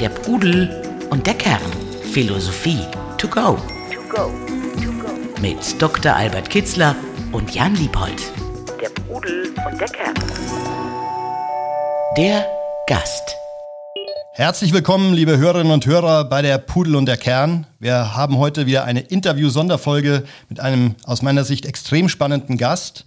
Der Pudel und der Kern. Philosophie to go. To go. To go. Mit Dr. Albert Kitzler und Jan Liebold. Der Pudel und der Kern. Der Gast. Herzlich willkommen, liebe Hörerinnen und Hörer, bei der Pudel und der Kern. Wir haben heute wieder eine Interview-Sonderfolge mit einem aus meiner Sicht extrem spannenden Gast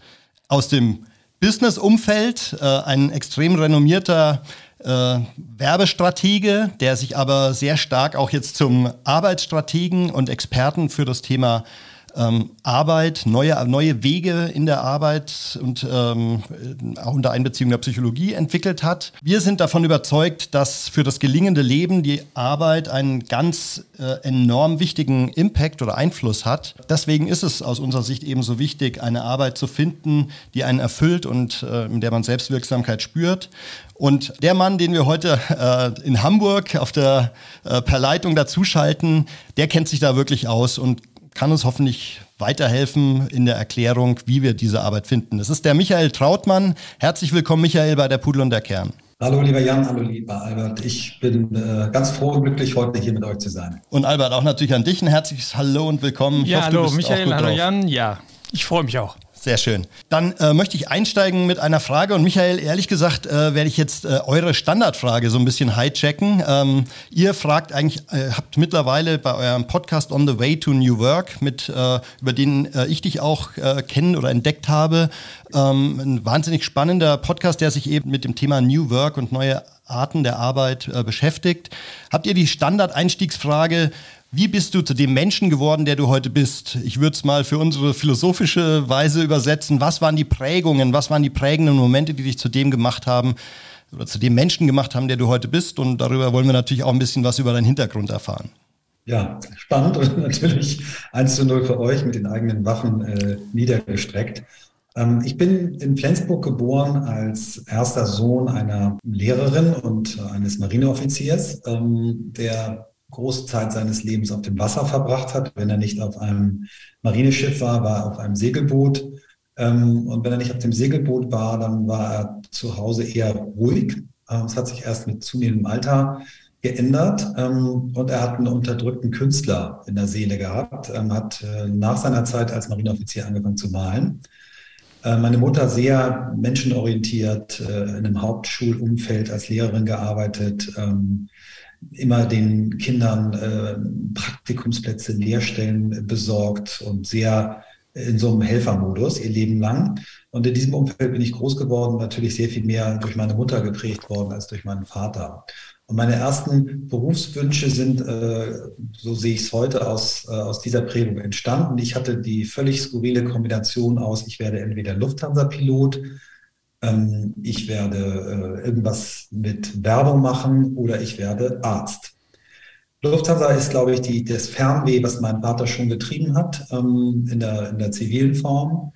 aus dem Business-Umfeld, äh, ein extrem renommierter äh, Werbestratege, der sich aber sehr stark auch jetzt zum Arbeitsstrategen und Experten für das Thema ähm, Arbeit, neue, neue Wege in der Arbeit und ähm, auch unter Einbeziehung der Psychologie entwickelt hat. Wir sind davon überzeugt, dass für das gelingende Leben die Arbeit einen ganz äh, enorm wichtigen Impact oder Einfluss hat. Deswegen ist es aus unserer Sicht ebenso wichtig, eine Arbeit zu finden, die einen erfüllt und äh, in der man Selbstwirksamkeit spürt. Und der Mann, den wir heute äh, in Hamburg auf der äh, per dazuschalten, der kennt sich da wirklich aus und kann uns hoffentlich weiterhelfen in der Erklärung, wie wir diese Arbeit finden. Das ist der Michael Trautmann. Herzlich willkommen, Michael, bei der Pudel und der Kern. Hallo lieber Jan, hallo lieber Albert. Ich bin äh, ganz froh und glücklich, heute hier mit euch zu sein. Und Albert, auch natürlich an dich ein herzliches Hallo und willkommen. Ich ja, hoffe, hallo Michael, hallo drauf. Jan. Ja, ich freue mich auch. Sehr schön. Dann äh, möchte ich einsteigen mit einer Frage und Michael, ehrlich gesagt, äh, werde ich jetzt äh, eure Standardfrage so ein bisschen hijacken. Ähm, ihr fragt eigentlich, äh, habt mittlerweile bei eurem Podcast On the Way to New Work, mit, äh, über den äh, ich dich auch kennen oder entdeckt habe, ähm, ein wahnsinnig spannender Podcast, der sich eben mit dem Thema New Work und neue Arten der Arbeit beschäftigt. Habt ihr die Standardeinstiegsfrage, wie bist du zu dem Menschen geworden, der du heute bist? Ich würde es mal für unsere philosophische Weise übersetzen. Was waren die Prägungen, was waren die prägenden Momente, die dich zu dem gemacht haben oder zu dem Menschen gemacht haben, der du heute bist? Und darüber wollen wir natürlich auch ein bisschen was über deinen Hintergrund erfahren. Ja, spannend und natürlich 1 zu 0 für euch mit den eigenen Waffen äh, niedergestreckt. Ähm, ich bin in Flensburg geboren als erster Sohn einer Lehrerin und eines Marineoffiziers, ähm, der große Zeit seines Lebens auf dem Wasser verbracht hat. Wenn er nicht auf einem Marineschiff war, war er auf einem Segelboot. Ähm, und wenn er nicht auf dem Segelboot war, dann war er zu Hause eher ruhig. Ähm, es hat sich erst mit zunehmendem Alter geändert ähm, und er hat einen unterdrückten Künstler in der Seele gehabt, hat äh, nach seiner Zeit als Marineoffizier angefangen zu malen. Äh, meine Mutter sehr menschenorientiert, äh, in einem Hauptschulumfeld als Lehrerin gearbeitet, immer den Kindern äh, Praktikumsplätze, Lehrstellen besorgt und sehr in so einem Helfermodus ihr Leben lang. Und in diesem Umfeld bin ich groß geworden, natürlich sehr viel mehr durch meine Mutter geprägt worden als durch meinen Vater. Und meine ersten Berufswünsche sind, äh, so sehe ich es heute, aus, äh, aus dieser Prägung entstanden. Ich hatte die völlig skurrile Kombination aus, ich werde entweder Lufthansa-Pilot, ähm, ich werde äh, irgendwas mit Werbung machen oder ich werde Arzt. Lufthansa ist, glaube ich, die, das Fernweh, was mein Vater schon getrieben hat ähm, in, der, in der zivilen Form.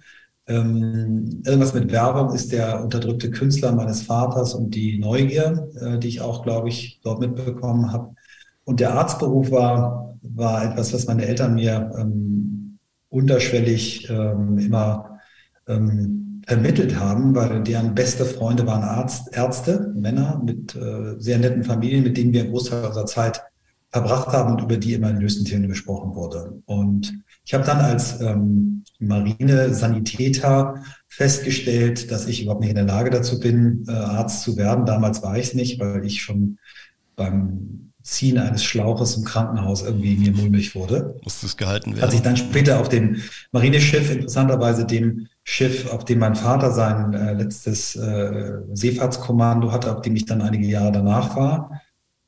Ähm, irgendwas mit Werbung ist der unterdrückte Künstler meines Vaters und die Neugier, äh, die ich auch, glaube ich, dort mitbekommen habe. Und der Arztberuf war, war etwas, was meine Eltern mir ähm, unterschwellig ähm, immer ähm, vermittelt haben, weil deren beste Freunde waren Arzt, Ärzte, Männer mit äh, sehr netten Familien, mit denen wir einen Großteil unserer Zeit verbracht haben und über die immer in Lösenthemen gesprochen wurde. Und ich habe dann als ähm, Marine-Sanitäter festgestellt, dass ich überhaupt nicht in der Lage dazu bin, äh, Arzt zu werden. Damals war ich es nicht, weil ich schon beim Ziehen eines Schlauches im Krankenhaus irgendwie mir mulmig wurde. Muss das gehalten werden? Als ich dann später auf dem Marineschiff, interessanterweise dem Schiff, auf dem mein Vater sein äh, letztes äh, Seefahrtskommando hatte, auf dem ich dann einige Jahre danach war.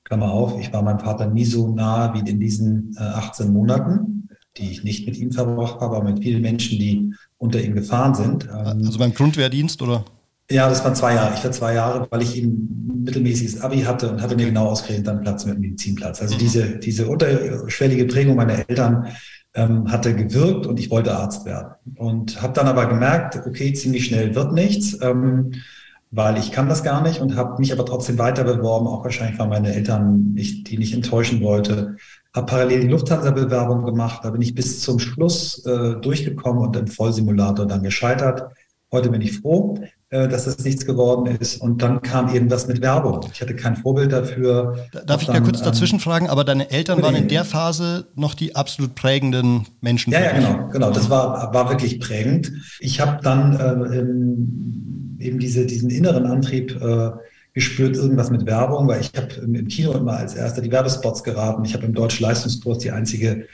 Klammer auf, ich war meinem Vater nie so nah wie in diesen äh, 18 Monaten, die ich nicht mit ihm verbracht habe, aber mit vielen Menschen, die unter ihm gefahren sind. Ähm, also beim Grundwehrdienst oder? Ja, das waren zwei Jahre. Ich war zwei Jahre, weil ich eben mittelmäßiges Abi hatte und hatte mir genau ausgerechnet dann Platz mit dem Medizinplatz. Also mhm. diese, diese unterschwellige Prägung meiner Eltern ähm, hatte gewirkt und ich wollte Arzt werden. Und habe dann aber gemerkt, okay, ziemlich schnell wird nichts, ähm, weil ich kann das gar nicht und habe mich aber trotzdem weiter beworben, auch wahrscheinlich, weil meine Eltern ich, die nicht enttäuschen wollte. Habe parallel die Lufthansa-Bewerbung gemacht, da bin ich bis zum Schluss äh, durchgekommen und im Vollsimulator dann gescheitert. Heute bin ich froh. Äh, dass das nichts geworden ist. Und dann kam eben das mit Werbung. Ich hatte kein Vorbild dafür. Darf ich da kurz dazwischen ähm, fragen? Aber deine Eltern waren in der Phase noch die absolut prägenden Menschen. Ja, ja, genau, genau. Das war, war wirklich prägend. Ich habe dann äh, eben diese, diesen inneren Antrieb äh, gespürt, irgendwas mit Werbung, weil ich habe im Kino immer als erster die Werbespots geraten. Ich habe im Deutschen Leistungskurs die einzige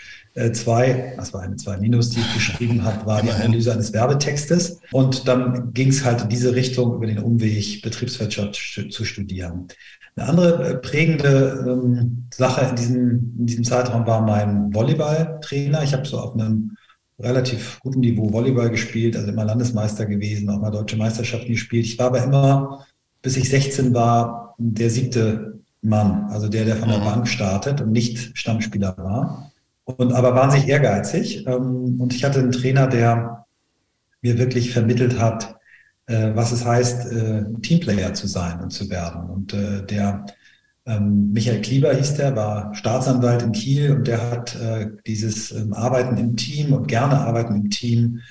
zwei, das war eine zwei Minus, die ich geschrieben habe, war die Analyse eines Werbetextes. Und dann ging es halt in diese Richtung über den Umweg Betriebswirtschaft zu studieren. Eine andere äh, prägende ähm, Sache in diesem, in diesem Zeitraum war mein Volleyballtrainer. Ich habe so auf einem relativ guten Niveau Volleyball gespielt, also immer Landesmeister gewesen, auch mal deutsche Meisterschaften gespielt. Ich war aber immer, bis ich 16 war, der siebte Mann, also der, der von der mhm. Bank startet und nicht Stammspieler war und aber wahnsinnig ehrgeizig. Ähm, und ich hatte einen Trainer, der mir wirklich vermittelt hat, äh, was es heißt, äh, Teamplayer zu sein und zu werden. Und äh, der ähm, Michael Klieber hieß der, war Staatsanwalt in Kiel und der hat dieses ähm, Arbeiten im Team und gerne Arbeiten im Team,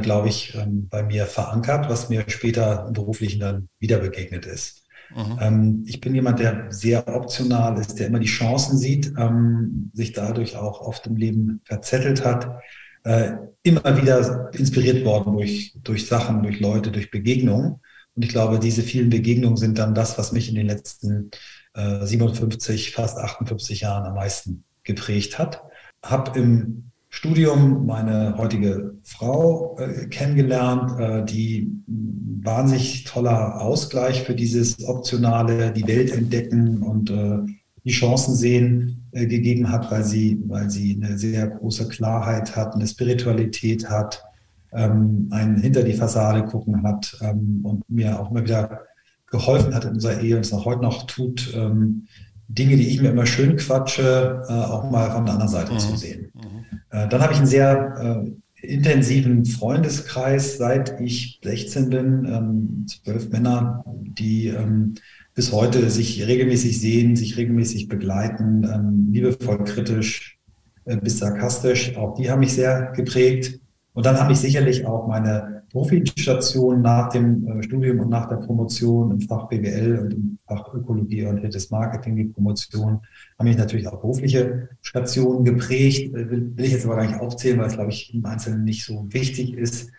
glaube ich, bei mir verankert, was mir später im Beruflichen dann wieder begegnet ist. Mhm. Ähm, ich bin jemand, der sehr optional ist, der immer die Chancen sieht, ähm, sich dadurch auch oft im Leben verzettelt hat, äh, immer wieder inspiriert worden durch, durch Sachen, durch Leute, durch Begegnungen. Und ich glaube, diese vielen Begegnungen sind dann das, was mich in den letzten äh, 57, fast 58 Jahren am meisten geprägt hat. Hab im Studium meine heutige Frau äh, kennengelernt, äh, die wahnsinnig toller Ausgleich für dieses optionale, die Welt entdecken und äh, die Chancen sehen äh, gegeben hat, weil sie, weil sie eine sehr große Klarheit hat, eine Spiritualität hat, ähm, ein hinter die Fassade gucken hat ähm, und mir auch immer wieder geholfen hat in unserer Ehe und es auch heute noch tut, ähm, Dinge, die ich mir immer schön quatsche, äh, auch mal von der anderen Seite mhm. zu sehen. Mhm. Äh, dann habe ich einen sehr äh, intensiven Freundeskreis, seit ich 16 bin, ähm, zwölf Männer, die ähm, bis heute sich regelmäßig sehen, sich regelmäßig begleiten, ähm, liebevoll kritisch äh, bis sarkastisch. Auch die haben mich sehr geprägt. Und dann habe ich sicherlich auch meine Profistation nach dem äh, Studium und nach der Promotion im Fach BWL und im Fach Ökologie und Hittes Marketing, die Promotion, haben mich natürlich auch berufliche Stationen geprägt. Äh, will, will ich jetzt aber gar nicht aufzählen, weil es, glaube ich, im Einzelnen nicht so wichtig ist.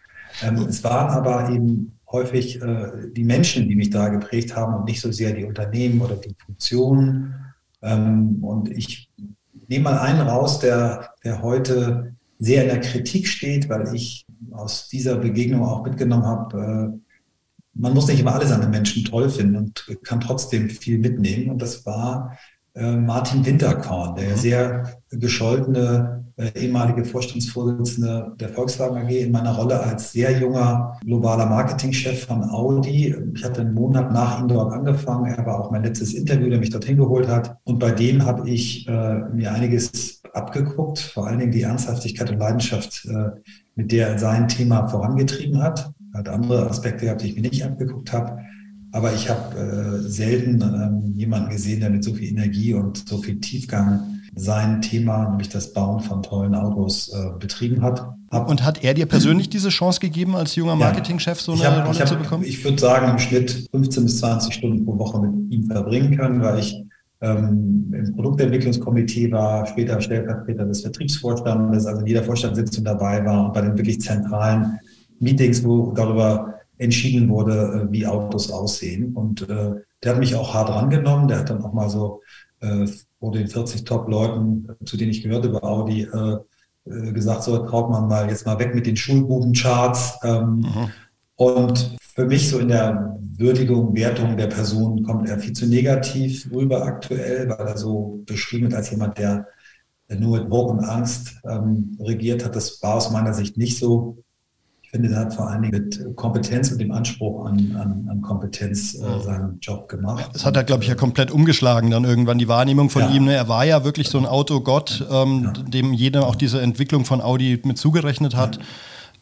Ähm, es waren aber eben häufig äh, die Menschen, die mich da geprägt haben und nicht so sehr die Unternehmen oder die Funktionen. Ähm, und ich nehme mal einen raus, der, der heute sehr in der Kritik steht, weil ich aus dieser Begegnung auch mitgenommen habe, äh, man muss nicht immer alles an den Menschen toll finden und kann trotzdem viel mitnehmen. Und das war äh, Martin Winterkorn, der mhm. sehr gescholtene äh, ehemalige Vorstandsvorsitzende der Volkswagen AG in meiner Rolle als sehr junger globaler Marketingchef von Audi. Ich hatte einen Monat nach ihm dort angefangen. Er war auch mein letztes Interview, der mich dorthin geholt hat. Und bei dem habe ich äh, mir einiges abgeguckt, vor allen Dingen die Ernsthaftigkeit und Leidenschaft, äh, mit der er sein Thema vorangetrieben hat. Er hat andere Aspekte gehabt, die ich mir nicht abgeguckt habe. Aber ich habe äh, selten ähm, jemanden gesehen, der mit so viel Energie und so viel Tiefgang sein Thema, nämlich das Bauen von tollen Autos, äh, betrieben hat. Hab, und hat er dir persönlich diese Chance gegeben, als junger Marketingchef so eine hab, Rolle hab, zu bekommen? Ich würde sagen, im Schnitt 15 bis 20 Stunden pro Woche mit ihm verbringen können, weil ich ähm, im Produktentwicklungskomitee war, später Stellvertreter des Vertriebsvorstandes, also in jeder Vorstandssitzung dabei war und bei den wirklich zentralen Meetings, wo darüber entschieden wurde, äh, wie Autos aussehen. Und äh, der hat mich auch hart rangenommen. Der hat dann auch mal so äh, vor den 40 Top-Leuten, zu denen ich gehörte bei Audi, äh, äh, gesagt, so traut man mal jetzt mal weg mit den Schulbubencharts. Ähm, mhm. Und für mich so in der Würdigung, Wertung der Person kommt er viel zu negativ rüber aktuell, weil er so beschrieben wird als jemand, der nur mit Druck und Angst ähm, regiert hat. Das war aus meiner Sicht nicht so. Ich finde, er hat vor allen Dingen mit Kompetenz und dem Anspruch an, an, an Kompetenz äh, seinen Job gemacht. Das hat er, glaube ich, ja komplett umgeschlagen, dann irgendwann die Wahrnehmung von ja. ihm. Ne? Er war ja wirklich so ein Autogott, ähm, ja. dem jeder auch diese Entwicklung von Audi mit zugerechnet hat. Ja.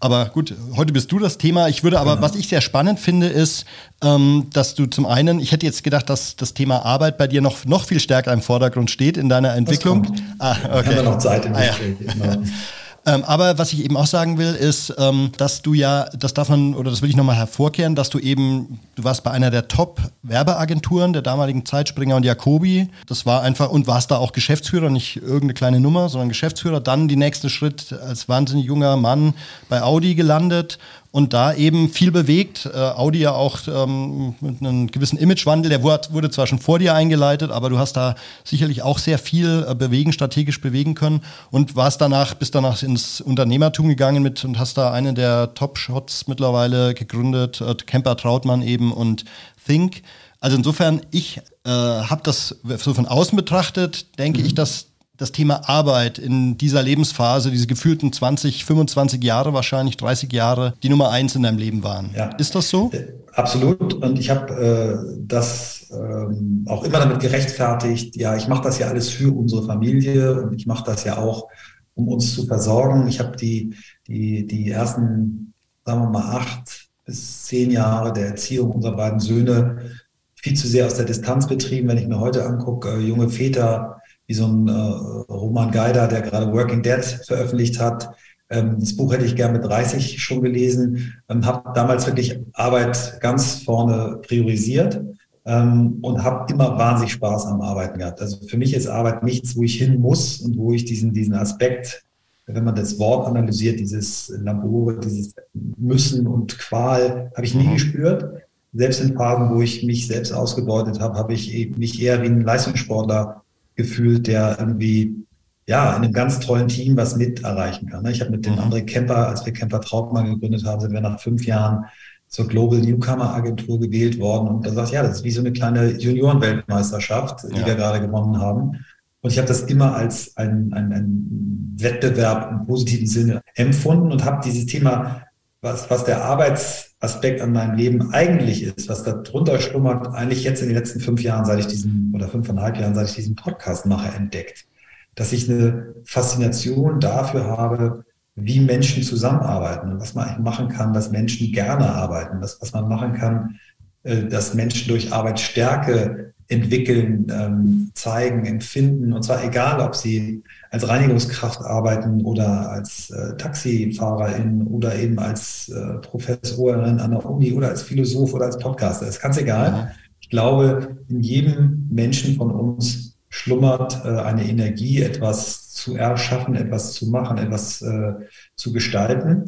Aber gut, heute bist du das Thema. Ich würde aber, genau. was ich sehr spannend finde, ist, ähm, dass du zum einen, ich hätte jetzt gedacht, dass das Thema Arbeit bei dir noch, noch viel stärker im Vordergrund steht in deiner Entwicklung. Ah, okay. Haben wir noch Zeit im ah, ja. Genau. Ähm, aber was ich eben auch sagen will, ist, ähm, dass du ja, das darf man, oder das will ich nochmal hervorkehren, dass du eben, du warst bei einer der Top-Werbeagenturen der damaligen Zeit, Springer und Jacobi. Das war einfach, und warst da auch Geschäftsführer, nicht irgendeine kleine Nummer, sondern Geschäftsführer. Dann die nächste Schritt als wahnsinnig junger Mann bei Audi gelandet und da eben viel bewegt. Äh, Audi ja auch ähm, mit einem gewissen Imagewandel, der wurde, wurde, zwar schon vor dir eingeleitet, aber du hast da sicherlich auch sehr viel äh, bewegen, strategisch bewegen können und warst danach, bist danach ins Unternehmertum gegangen mit und hast da einen der Top-Shots mittlerweile gegründet, äh, Kemper Trautmann eben und Think. Also insofern, ich äh, habe das so von außen betrachtet, denke mhm. ich, dass das Thema Arbeit in dieser Lebensphase, diese gefühlten 20, 25 Jahre, wahrscheinlich 30 Jahre, die Nummer eins in deinem Leben waren. Ja. Ist das so? Äh, absolut. Und ich habe äh, das ähm, auch immer damit gerechtfertigt, ja, ich mache das ja alles für unsere Familie und ich mache das ja auch, um uns zu versorgen. Ich habe die, die, die ersten, sagen wir mal, acht bis zehn Jahre der Erziehung unserer beiden Söhne viel zu sehr aus der Distanz betrieben. Wenn ich mir heute angucke, äh, junge Väter, wie so ein äh, Roman Geider, der gerade Working Dead veröffentlicht hat. Ähm, das Buch hätte ich gern mit 30 schon gelesen. Ähm, habe damals wirklich Arbeit ganz vorne priorisiert ähm, und habe immer wahnsinnig Spaß am Arbeiten gehabt. Also für mich ist Arbeit nichts, wo ich hin muss und wo ich diesen, diesen Aspekt, wenn man das Wort analysiert, dieses Labore, dieses Müssen und Qual, habe ich nie mhm. gespürt. Selbst in Phasen, wo ich mich selbst ausgebeutet habe, habe ich mich eher wie ein Leistungssportler gefühlt, der irgendwie ja in einem ganz tollen Team was mit erreichen kann. Ich habe mit den mhm. André Kemper, als wir Kemper Trautmann gegründet haben, sind wir nach fünf Jahren zur Global Newcomer Agentur gewählt worden und da sagt ja, das ist wie so eine kleine Juniorenweltmeisterschaft, die ja. wir gerade gewonnen haben. Und ich habe das immer als ein, ein, ein Wettbewerb im positiven Sinne empfunden und habe dieses Thema, was, was der Arbeits Aspekt an meinem Leben eigentlich ist, was da drunter schlummert, eigentlich jetzt in den letzten fünf Jahren, seit ich diesen, oder fünfeinhalb Jahren, seit ich diesen Podcast mache, entdeckt. Dass ich eine Faszination dafür habe, wie Menschen zusammenarbeiten und was man machen kann, dass Menschen gerne arbeiten, was, was man machen kann, äh, dass Menschen durch Arbeit Stärke entwickeln, ähm, zeigen, empfinden. Und zwar egal, ob sie als Reinigungskraft arbeiten oder als äh, Taxifahrerin oder eben als äh, Professorin an der Uni oder als Philosoph oder als Podcaster. Das ist ganz egal. Ja. Ich glaube, in jedem Menschen von uns schlummert äh, eine Energie, etwas zu erschaffen, etwas zu machen, etwas äh, zu gestalten.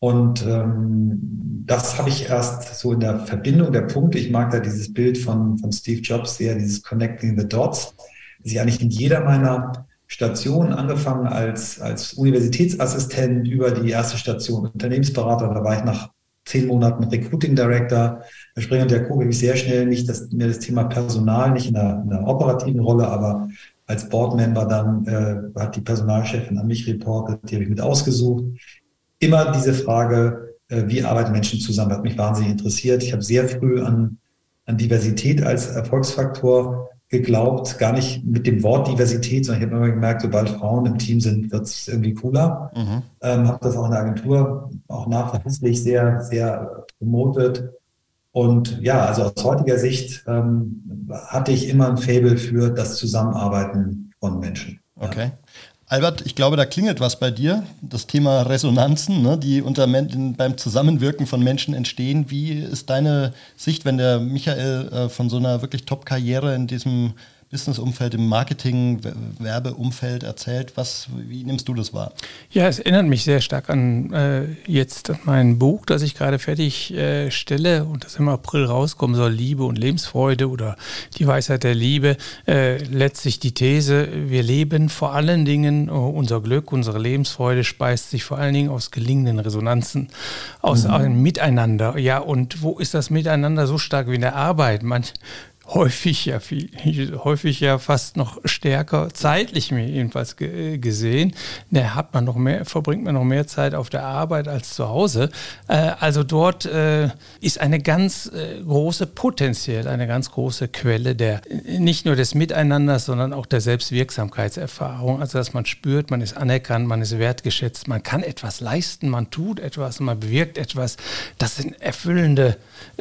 Und ähm, das habe ich erst so in der Verbindung der Punkte. Ich mag da dieses Bild von, von Steve Jobs sehr, dieses Connecting the Dots, dass ich eigentlich in jeder meiner Stationen, angefangen als, als Universitätsassistent über die erste Station Unternehmensberater, da war ich nach zehn Monaten Recruiting Director. Bei Springer und Jakob habe ich sehr schnell nicht das, mir das Thema Personal, nicht in der, in der operativen Rolle, aber als Boardmember dann äh, hat die Personalchefin an mich reportet, die habe ich mit ausgesucht immer diese Frage, äh, wie arbeiten Menschen zusammen, hat mich wahnsinnig interessiert. Ich habe sehr früh an, an Diversität als Erfolgsfaktor geglaubt, gar nicht mit dem Wort Diversität, sondern ich habe immer gemerkt, sobald Frauen im Team sind, wird es irgendwie cooler. Mhm. Ähm, habe das auch in der Agentur auch nachweislich sehr, sehr promotet. Und ja, also aus heutiger Sicht ähm, hatte ich immer ein Faible für das Zusammenarbeiten von Menschen. Okay. Ja. Albert, ich glaube, da klingelt was bei dir. Das Thema Resonanzen, ne, die unter beim Zusammenwirken von Menschen entstehen. Wie ist deine Sicht, wenn der Michael äh, von so einer wirklich Top-Karriere in diesem Businessumfeld, im Marketing, Werbeumfeld erzählt. Was, wie nimmst du das wahr? Ja, es erinnert mich sehr stark an äh, jetzt mein Buch, das ich gerade fertig äh, stelle und das im April rauskommen soll, Liebe und Lebensfreude oder die Weisheit der Liebe. Äh, letztlich die These, wir leben vor allen Dingen, oh, unser Glück, unsere Lebensfreude speist sich vor allen Dingen aus gelingenden Resonanzen, aus mhm. einem Miteinander. Ja, und wo ist das Miteinander so stark wie in der Arbeit? Manch, häufig ja viel, häufig ja fast noch stärker, zeitlich mir jedenfalls gesehen. Da hat man noch mehr, verbringt man noch mehr Zeit auf der Arbeit als zu Hause. Äh, also dort äh, ist eine ganz äh, große, potenziell eine ganz große Quelle der, nicht nur des Miteinanders, sondern auch der Selbstwirksamkeitserfahrung. Also dass man spürt, man ist anerkannt, man ist wertgeschätzt, man kann etwas leisten, man tut etwas, man bewirkt etwas. Das sind erfüllende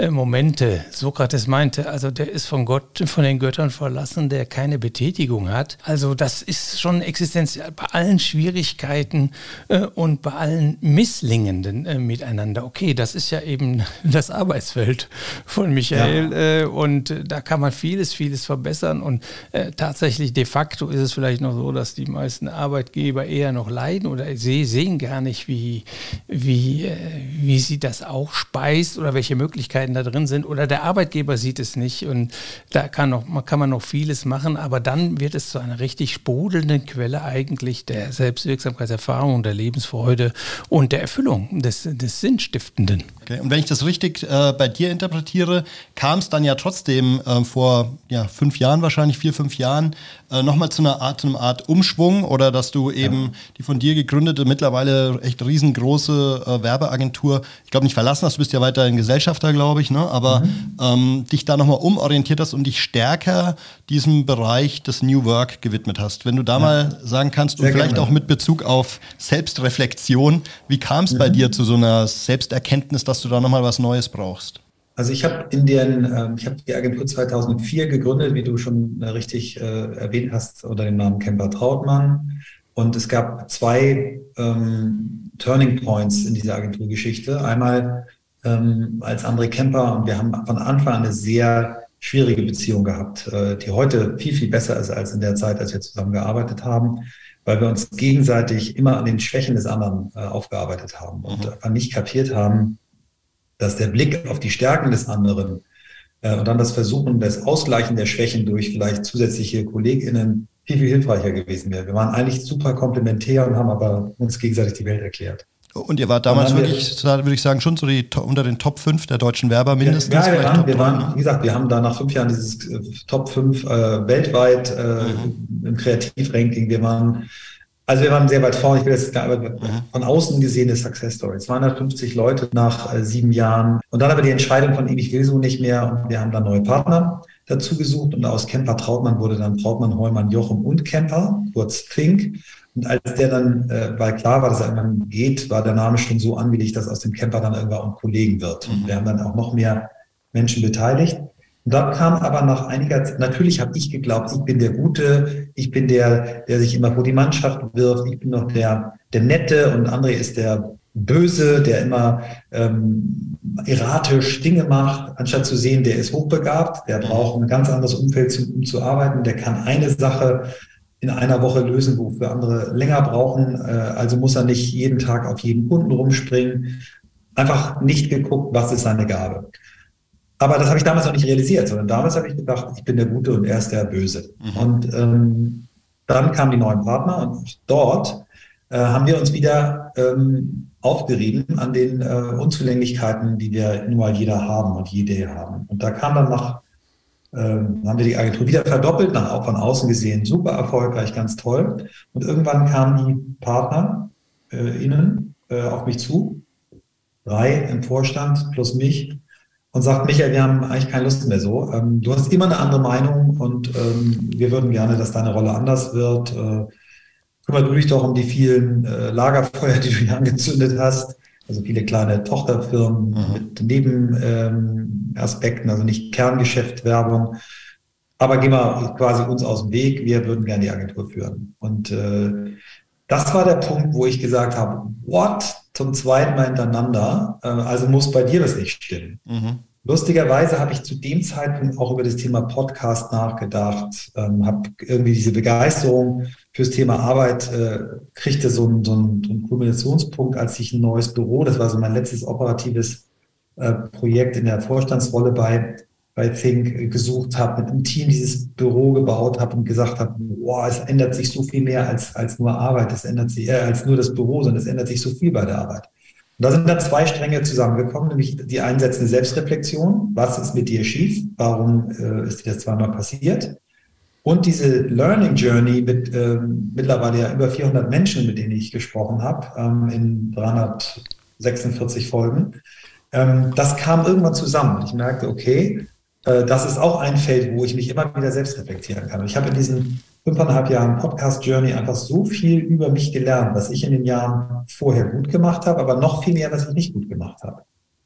Momente. Sokrates meinte, also der ist vom von Gott, von den Göttern verlassen, der keine Betätigung hat. Also das ist schon existenziell bei allen Schwierigkeiten äh, und bei allen Misslingenden äh, miteinander. Okay, das ist ja eben das Arbeitsfeld von Michael ja. äh, und da kann man vieles, vieles verbessern und äh, tatsächlich de facto ist es vielleicht noch so, dass die meisten Arbeitgeber eher noch leiden oder sie sehen gar nicht, wie, wie, äh, wie sie das auch speist oder welche Möglichkeiten da drin sind oder der Arbeitgeber sieht es nicht und da kann, noch, kann man noch vieles machen, aber dann wird es zu einer richtig sprudelnden Quelle eigentlich der Selbstwirksamkeitserfahrung, der Lebensfreude und der Erfüllung des, des Sinnstiftenden. Okay. Und wenn ich das richtig äh, bei dir interpretiere, kam es dann ja trotzdem äh, vor ja, fünf Jahren, wahrscheinlich vier, fünf Jahren, äh, nochmal zu einer Art, zu einer Art Umschwung oder dass du eben ja. die von dir gegründete, mittlerweile echt riesengroße äh, Werbeagentur, ich glaube nicht verlassen hast, du bist ja weiterhin Gesellschafter, glaube ich, ne? aber mhm. ähm, dich da nochmal umorientiert hast und dich stärker diesem Bereich des New Work gewidmet hast. Wenn du da ja. mal sagen kannst Sehr und vielleicht gerne. auch mit Bezug auf Selbstreflexion, wie kam es mhm. bei dir zu so einer Selbsterkenntnis, dass dass du da nochmal was Neues brauchst? Also ich habe in den, äh, ich habe die Agentur 2004 gegründet, wie du schon äh, richtig äh, erwähnt hast, unter dem Namen Kemper Trautmann. Und es gab zwei ähm, Turning Points in dieser Agenturgeschichte. Einmal ähm, als André Kemper und wir haben von Anfang an eine sehr schwierige Beziehung gehabt, äh, die heute viel, viel besser ist als in der Zeit, als wir zusammen gearbeitet haben, weil wir uns gegenseitig immer an den Schwächen des anderen äh, aufgearbeitet haben und mhm. einfach nicht kapiert haben, dass der Blick auf die Stärken des anderen äh, und dann das Versuchen des Ausgleichen der Schwächen durch vielleicht zusätzliche KollegInnen viel, viel hilfreicher gewesen wäre. Wir waren eigentlich super komplementär und haben aber uns gegenseitig die Welt erklärt. Und ihr wart damals wirklich, wir, würde ich sagen, schon so die, unter den Top 5 der deutschen Werber mindestens? Ja, wir, waren, wir waren, wie gesagt, wir haben da nach fünf Jahren dieses äh, Top 5 äh, weltweit äh, mhm. im Kreativranking. Wir waren also wir waren sehr weit vorne. Ich will jetzt gar, mhm. von außen gesehen eine Success Story. 250 Leute nach äh, sieben Jahren. Und dann aber die Entscheidung von ihm, ich will so nicht mehr. Und wir haben dann neue Partner dazu gesucht. Und aus Kemper Trautmann wurde dann Trautmann, Heumann, Jochum und Kemper, kurz Fink. Und als der dann, äh, weil klar war, dass er irgendwann geht, war der Name schon so angelegt, dass aus dem Camper dann irgendwann ein Kollegen wird. Und mhm. wir haben dann auch noch mehr Menschen beteiligt. Und dann kam aber nach einiger Zeit, natürlich habe ich geglaubt, ich bin der Gute, ich bin der, der sich immer vor die Mannschaft wirft, ich bin noch der, der Nette und André ist der Böse, der immer ähm, erratisch Dinge macht, anstatt zu sehen, der ist hochbegabt, der braucht ein ganz anderes Umfeld, um zu arbeiten, der kann eine Sache in einer Woche lösen, wofür andere länger brauchen. Äh, also muss er nicht jeden Tag auf jeden Kunden rumspringen. Einfach nicht geguckt, was ist seine Gabe. Aber das habe ich damals noch nicht realisiert, sondern damals habe ich gedacht, ich bin der Gute und er ist der Böse. Mhm. Und ähm, dann kamen die neuen Partner und dort äh, haben wir uns wieder ähm, aufgerieben an den äh, Unzulänglichkeiten, die wir nun mal jeder haben und jede haben. Und da kam dann nach, äh, haben wir die Agentur wieder verdoppelt, nach, auch von außen gesehen, super erfolgreich, ganz toll. Und irgendwann kamen die Partner äh, innen äh, auf mich zu, drei im Vorstand plus mich und sagt, Michael, wir haben eigentlich keine Lust mehr so. Ähm, du hast immer eine andere Meinung und ähm, wir würden gerne, dass deine Rolle anders wird. Äh, kümmere du dich doch um die vielen äh, Lagerfeuer, die du hier angezündet hast. Also viele kleine Tochterfirmen mhm. mit Nebenaspekten, ähm, also nicht Kerngeschäftwerbung. Aber geh mal quasi uns aus dem Weg, wir würden gerne die Agentur führen. Und äh, das war der Punkt, wo ich gesagt habe, what? Zum zweiten Mal hintereinander. Äh, also muss bei dir das nicht stimmen. Mhm. Lustigerweise habe ich zu dem Zeitpunkt auch über das Thema Podcast nachgedacht, ähm, habe irgendwie diese Begeisterung fürs Thema Arbeit, äh, kriegte so einen, so, einen, so einen Kulminationspunkt, als ich ein neues Büro, das war so mein letztes operatives äh, Projekt in der Vorstandsrolle bei, bei Think gesucht habe, mit einem Team dieses Büro gebaut habe und gesagt habe, boah, es ändert sich so viel mehr als, als nur Arbeit, es ändert sich, äh, als nur das Büro, sondern es ändert sich so viel bei der Arbeit. Und da sind dann zwei Stränge zusammengekommen, nämlich die einsetzende Selbstreflexion. Was ist mit dir schief? Warum äh, ist dir das zweimal passiert? Und diese Learning Journey mit ähm, mittlerweile ja über 400 Menschen, mit denen ich gesprochen habe, ähm, in 346 Folgen. Ähm, das kam irgendwann zusammen. Ich merkte, okay, äh, das ist auch ein Feld, wo ich mich immer wieder selbst reflektieren kann. Ich habe in diesen fünfeinhalb Jahren Podcast Journey einfach so viel über mich gelernt, was ich in den Jahren vorher gut gemacht habe, aber noch viel mehr, was ich nicht gut gemacht habe.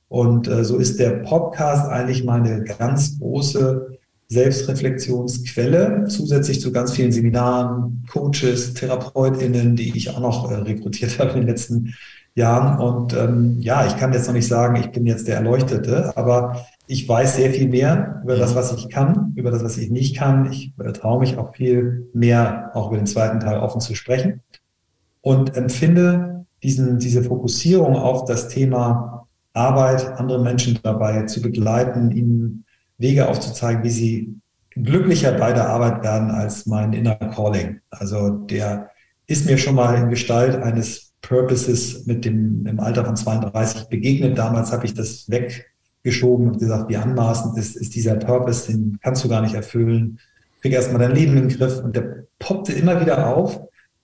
Und äh, so ist der Podcast eigentlich meine ganz große Selbstreflexionsquelle, zusätzlich zu ganz vielen Seminaren, Coaches, TherapeutInnen, die ich auch noch äh, rekrutiert habe in den letzten Jahren. Und ähm, ja, ich kann jetzt noch nicht sagen, ich bin jetzt der Erleuchtete, aber ich weiß sehr viel mehr über das, was ich kann, über das, was ich nicht kann. Ich äh, traue mich auch viel mehr, auch über den zweiten Teil offen zu sprechen und empfinde diesen, diese Fokussierung auf das Thema Arbeit, andere Menschen dabei zu begleiten, ihnen Wege aufzuzeigen, wie sie glücklicher bei der Arbeit werden als mein inner Calling. Also der ist mir schon mal in Gestalt eines Purposes mit dem im Alter von 32 begegnet. Damals habe ich das weggeschoben und gesagt, wie anmaßend ist, ist dieser Purpose, den kannst du gar nicht erfüllen. Krieg erstmal dein Leben den Griff und der poppte immer wieder auf.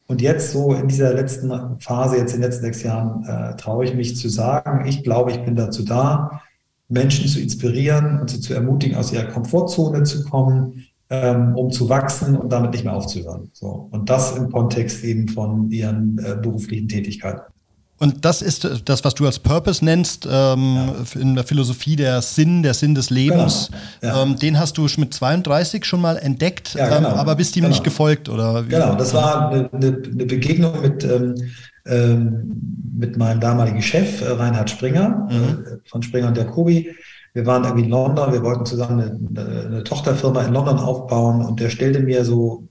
Und jetzt so in dieser letzten Phase, jetzt in den letzten sechs Jahren, äh, traue ich mich zu sagen, ich glaube, ich bin dazu da, Menschen zu inspirieren und sie zu ermutigen, aus ihrer Komfortzone zu kommen, ähm, um zu wachsen und damit nicht mehr aufzuhören. So. Und das im Kontext eben von ihren äh, beruflichen Tätigkeiten. Und das ist das, was du als Purpose nennst, ähm, ja. in der Philosophie der Sinn, der Sinn des Lebens. Genau. Ja. Ähm, den hast du mit 32 schon mal entdeckt, ja, genau. ähm, aber bist ihm genau. nicht gefolgt, oder? Wie? Genau, das war eine, eine, Begegnung mit, ähm, ähm, mit meinem damaligen Chef, äh, Reinhard Springer, mhm. äh, von Springer und der Kobi. Wir waren irgendwie in London, wir wollten zusammen eine, eine Tochterfirma in London aufbauen und der stellte mir so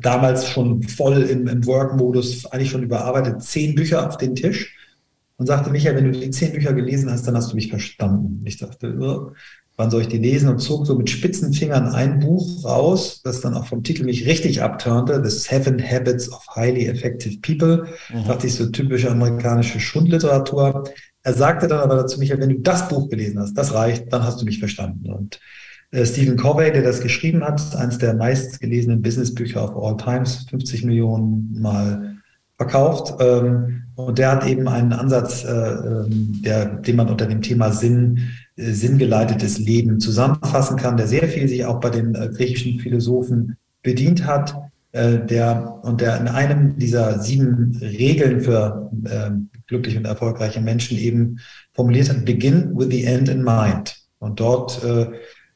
damals schon voll im, im Work-Modus, eigentlich schon überarbeitet, zehn Bücher auf den Tisch und sagte, Michael, wenn du die zehn Bücher gelesen hast, dann hast du mich verstanden. Ich dachte, oh, wann soll ich die lesen? Und zog so mit spitzen Fingern ein Buch raus, das dann auch vom Titel mich richtig abturnte, The Seven Habits of Highly Effective People. Mhm. Dachte ich, so typische amerikanische Schundliteratur. Er sagte dann aber dazu, Michael, wenn du das Buch gelesen hast, das reicht, dann hast du mich verstanden. Und Stephen Covey, der das geschrieben hat, eines der meistgelesenen Businessbücher of all times, 50 Millionen Mal verkauft. Ähm, und der hat eben einen Ansatz, äh, ähm, der, den man unter dem Thema Sinn, äh, sinngeleitetes Leben zusammenfassen kann, der sehr viel sich auch bei den griechischen Philosophen bedient hat, der, und der in einem dieser sieben Regeln für ähm, glückliche und erfolgreiche Menschen eben formuliert hat, begin with the end in mind. Und dort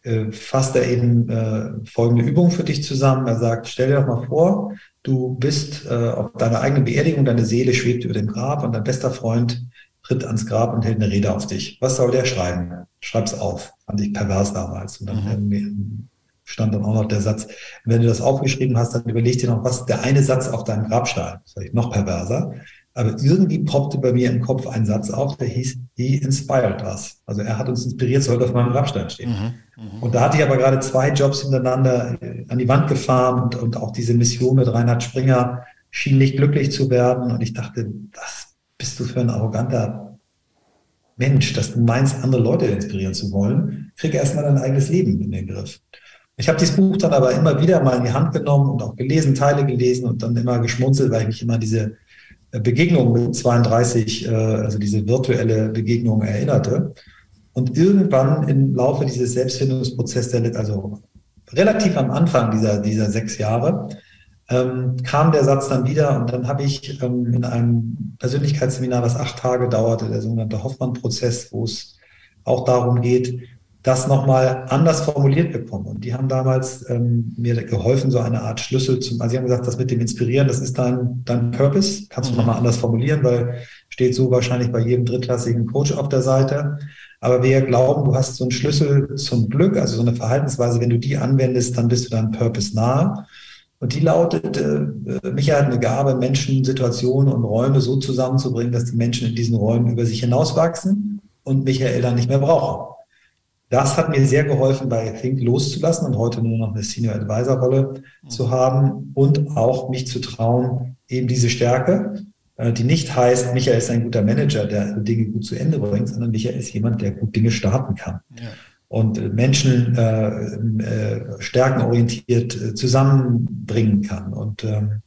äh, fasst er eben äh, folgende Übung für dich zusammen. Er sagt, stell dir doch mal vor, du bist äh, auf deiner eigenen Beerdigung, deine Seele schwebt über dem Grab und dein bester Freund tritt ans Grab und hält eine Rede auf dich. Was soll der schreiben? Schreib's auf. Fand ich pervers damals. Und dann mhm. stand dann auch noch der Satz, wenn du das aufgeschrieben hast, dann überleg dir noch, was der eine Satz auf deinem Grabstein. Das war noch perverser. Aber irgendwie poppte bei mir im Kopf ein Satz auf, der hieß, he inspired us. Also er hat uns inspiriert, sollte auf meinem Grabstein stehen. Mhm, mh. Und da hatte ich aber gerade zwei Jobs hintereinander äh, an die Wand gefahren und, und auch diese Mission mit Reinhard Springer schien nicht glücklich zu werden. Und ich dachte, was bist du für ein arroganter Mensch, dass du meinst, andere Leute inspirieren zu wollen. Krieg erstmal dein eigenes Leben in den Griff. Ich habe dieses Buch dann aber immer wieder mal in die Hand genommen und auch gelesen, Teile gelesen und dann immer geschmunzelt, weil ich mich immer diese Begegnung mit 32, äh, also diese virtuelle Begegnung erinnerte. Und irgendwann im Laufe dieses Selbstfindungsprozesses, also relativ am Anfang dieser, dieser sechs Jahre, ähm, kam der Satz dann wieder und dann habe ich ähm, in einem Persönlichkeitsseminar, das acht Tage dauerte, der sogenannte Hoffmann-Prozess, wo es auch darum geht, das nochmal anders formuliert bekommen. Und die haben damals ähm, mir geholfen, so eine Art Schlüssel zum, also sie haben gesagt, das mit dem Inspirieren, das ist dein, dein Purpose, kannst du mhm. nochmal anders formulieren, weil steht so wahrscheinlich bei jedem drittklassigen Coach auf der Seite. Aber wir glauben, du hast so einen Schlüssel zum Glück, also so eine Verhaltensweise, wenn du die anwendest, dann bist du deinem Purpose nahe. Und die lautet, äh, Michael hat eine Gabe, Menschen, Situationen und Räume so zusammenzubringen, dass die Menschen in diesen Räumen über sich hinauswachsen und Michael dann nicht mehr brauchen. Das hat mir sehr geholfen, bei Think loszulassen und heute nur noch eine Senior Advisor Rolle mhm. zu haben und auch mich zu trauen, eben diese Stärke, äh, die nicht heißt, Michael ist ein guter Manager, der Dinge gut zu Ende bringt, sondern Michael ist jemand, der gut Dinge starten kann. Ja. Und äh, Menschen äh, äh, stärkenorientiert äh, zusammenbringen kann. Und ähm,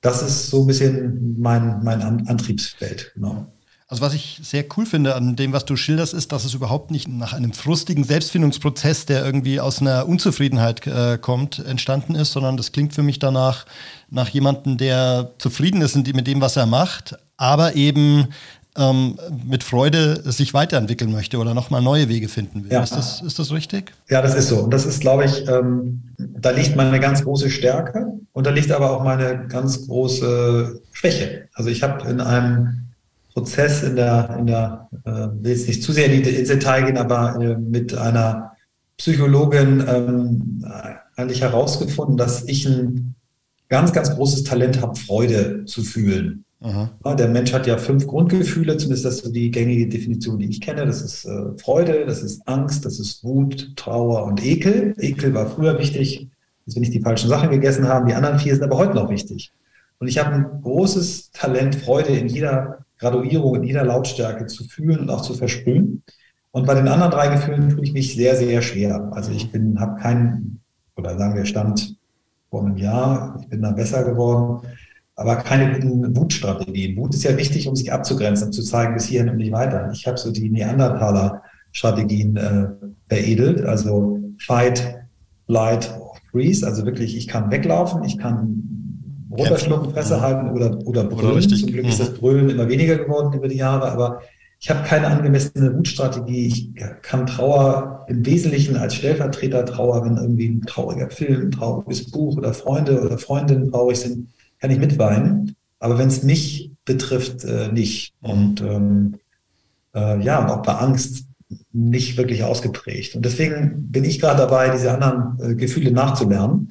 das ist so ein bisschen mein, mein Antriebsfeld. Genau. Also was ich sehr cool finde an dem, was du schilderst, ist, dass es überhaupt nicht nach einem frustigen Selbstfindungsprozess, der irgendwie aus einer Unzufriedenheit äh, kommt, entstanden ist, sondern das klingt für mich danach nach jemandem, der zufrieden ist mit dem, was er macht, aber eben ähm, mit Freude sich weiterentwickeln möchte oder nochmal neue Wege finden will. Ja. Ist, das, ist das richtig? Ja, das ist so. Und das ist, glaube ich, ähm, da liegt meine ganz große Stärke und da liegt aber auch meine ganz große Schwäche. Also ich habe in einem Prozess in der, in der äh, will jetzt nicht zu sehr ins Detail gehen, aber äh, mit einer Psychologin ähm, eigentlich herausgefunden, dass ich ein ganz, ganz großes Talent habe, Freude zu fühlen. Ja, der Mensch hat ja fünf Grundgefühle, zumindest das ist so die gängige Definition, die ich kenne. Das ist äh, Freude, das ist Angst, das ist Wut, Trauer und Ekel. Ekel war früher wichtig, dass wir nicht die falschen Sachen gegessen haben. Die anderen vier sind aber heute noch wichtig. Und ich habe ein großes Talent, Freude in jeder Graduierung, in jeder Lautstärke zu fühlen und auch zu versprühen. Und bei den anderen drei Gefühlen tue ich mich sehr, sehr schwer. Also ich bin, habe keinen, oder sagen wir, stand vor einem Jahr, ich bin da besser geworden aber keine guten Wutstrategien. Wut ist ja wichtig, um sich abzugrenzen, um zu zeigen, bis hierhin und nicht weiter. Ich habe so die Neandertaler-Strategien äh, veredelt, also Fight, Flight, Freeze, also wirklich, ich kann weglaufen, ich kann runterschlucken, Fresse halten oder, oder brüllen. Oder Zum Glück ist das mhm. Brüllen immer weniger geworden über die Jahre, aber ich habe keine angemessene Wutstrategie. Ich kann Trauer im Wesentlichen als Stellvertreter Trauer, wenn irgendwie ein trauriger Film, ein trauriges Buch oder Freunde oder Freundinnen traurig sind, kann ich mitweinen. Aber wenn es mich betrifft, äh, nicht. Mhm. Und ähm, äh, ja, und auch bei Angst nicht wirklich ausgeprägt. Und deswegen bin ich gerade dabei, diese anderen äh, Gefühle nachzulernen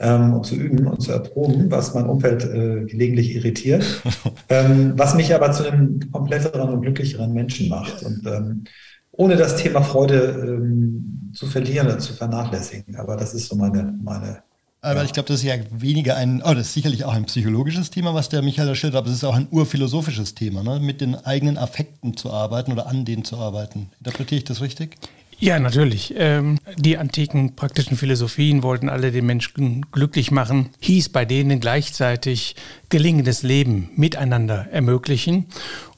ähm, und zu üben und zu erproben, was mein Umfeld äh, gelegentlich irritiert, ähm, was mich aber zu einem kompletteren und glücklicheren Menschen macht. Und ähm, ohne das Thema Freude ähm, zu verlieren oder zu vernachlässigen. Aber das ist so meine, meine aber ich glaube, das ist ja weniger ein, oh, das ist sicherlich auch ein psychologisches Thema, was der Michael da schildert, aber es ist auch ein urphilosophisches Thema, ne? mit den eigenen Affekten zu arbeiten oder an denen zu arbeiten. Interpretiere ich das richtig? Ja, natürlich. Ähm, die antiken praktischen Philosophien wollten alle den Menschen glücklich machen, hieß bei denen gleichzeitig gelingendes Leben miteinander ermöglichen.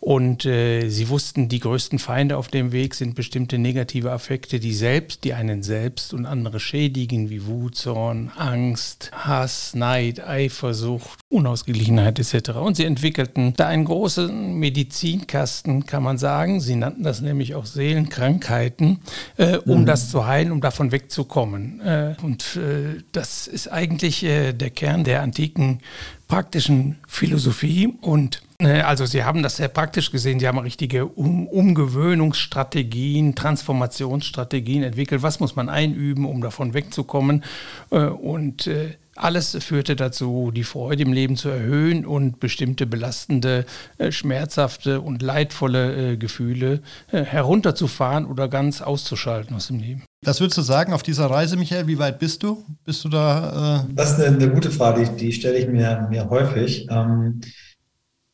Und äh, sie wussten, die größten Feinde auf dem Weg sind bestimmte negative Affekte, die selbst, die einen selbst und andere schädigen, wie Wut, Zorn, Angst, Hass, Neid, Eifersucht, Unausgeglichenheit etc. Und sie entwickelten da einen großen Medizinkasten, kann man sagen. Sie nannten das nämlich auch Seelenkrankheiten, äh, um mhm. das zu heilen, um davon wegzukommen. Äh, und äh, das ist eigentlich äh, der Kern der antiken praktischen Philosophie und also Sie haben das sehr praktisch gesehen. Sie haben richtige um Umgewöhnungsstrategien, Transformationsstrategien entwickelt. Was muss man einüben, um davon wegzukommen? Äh, und äh, alles führte dazu, die Freude im Leben zu erhöhen und bestimmte belastende, schmerzhafte und leidvolle Gefühle herunterzufahren oder ganz auszuschalten aus dem Leben. Was würdest du sagen auf dieser Reise, Michael? Wie weit bist du? Bist du da? Äh das ist eine, eine, gute Frage, die, die stelle ich mir, mir häufig. Ähm,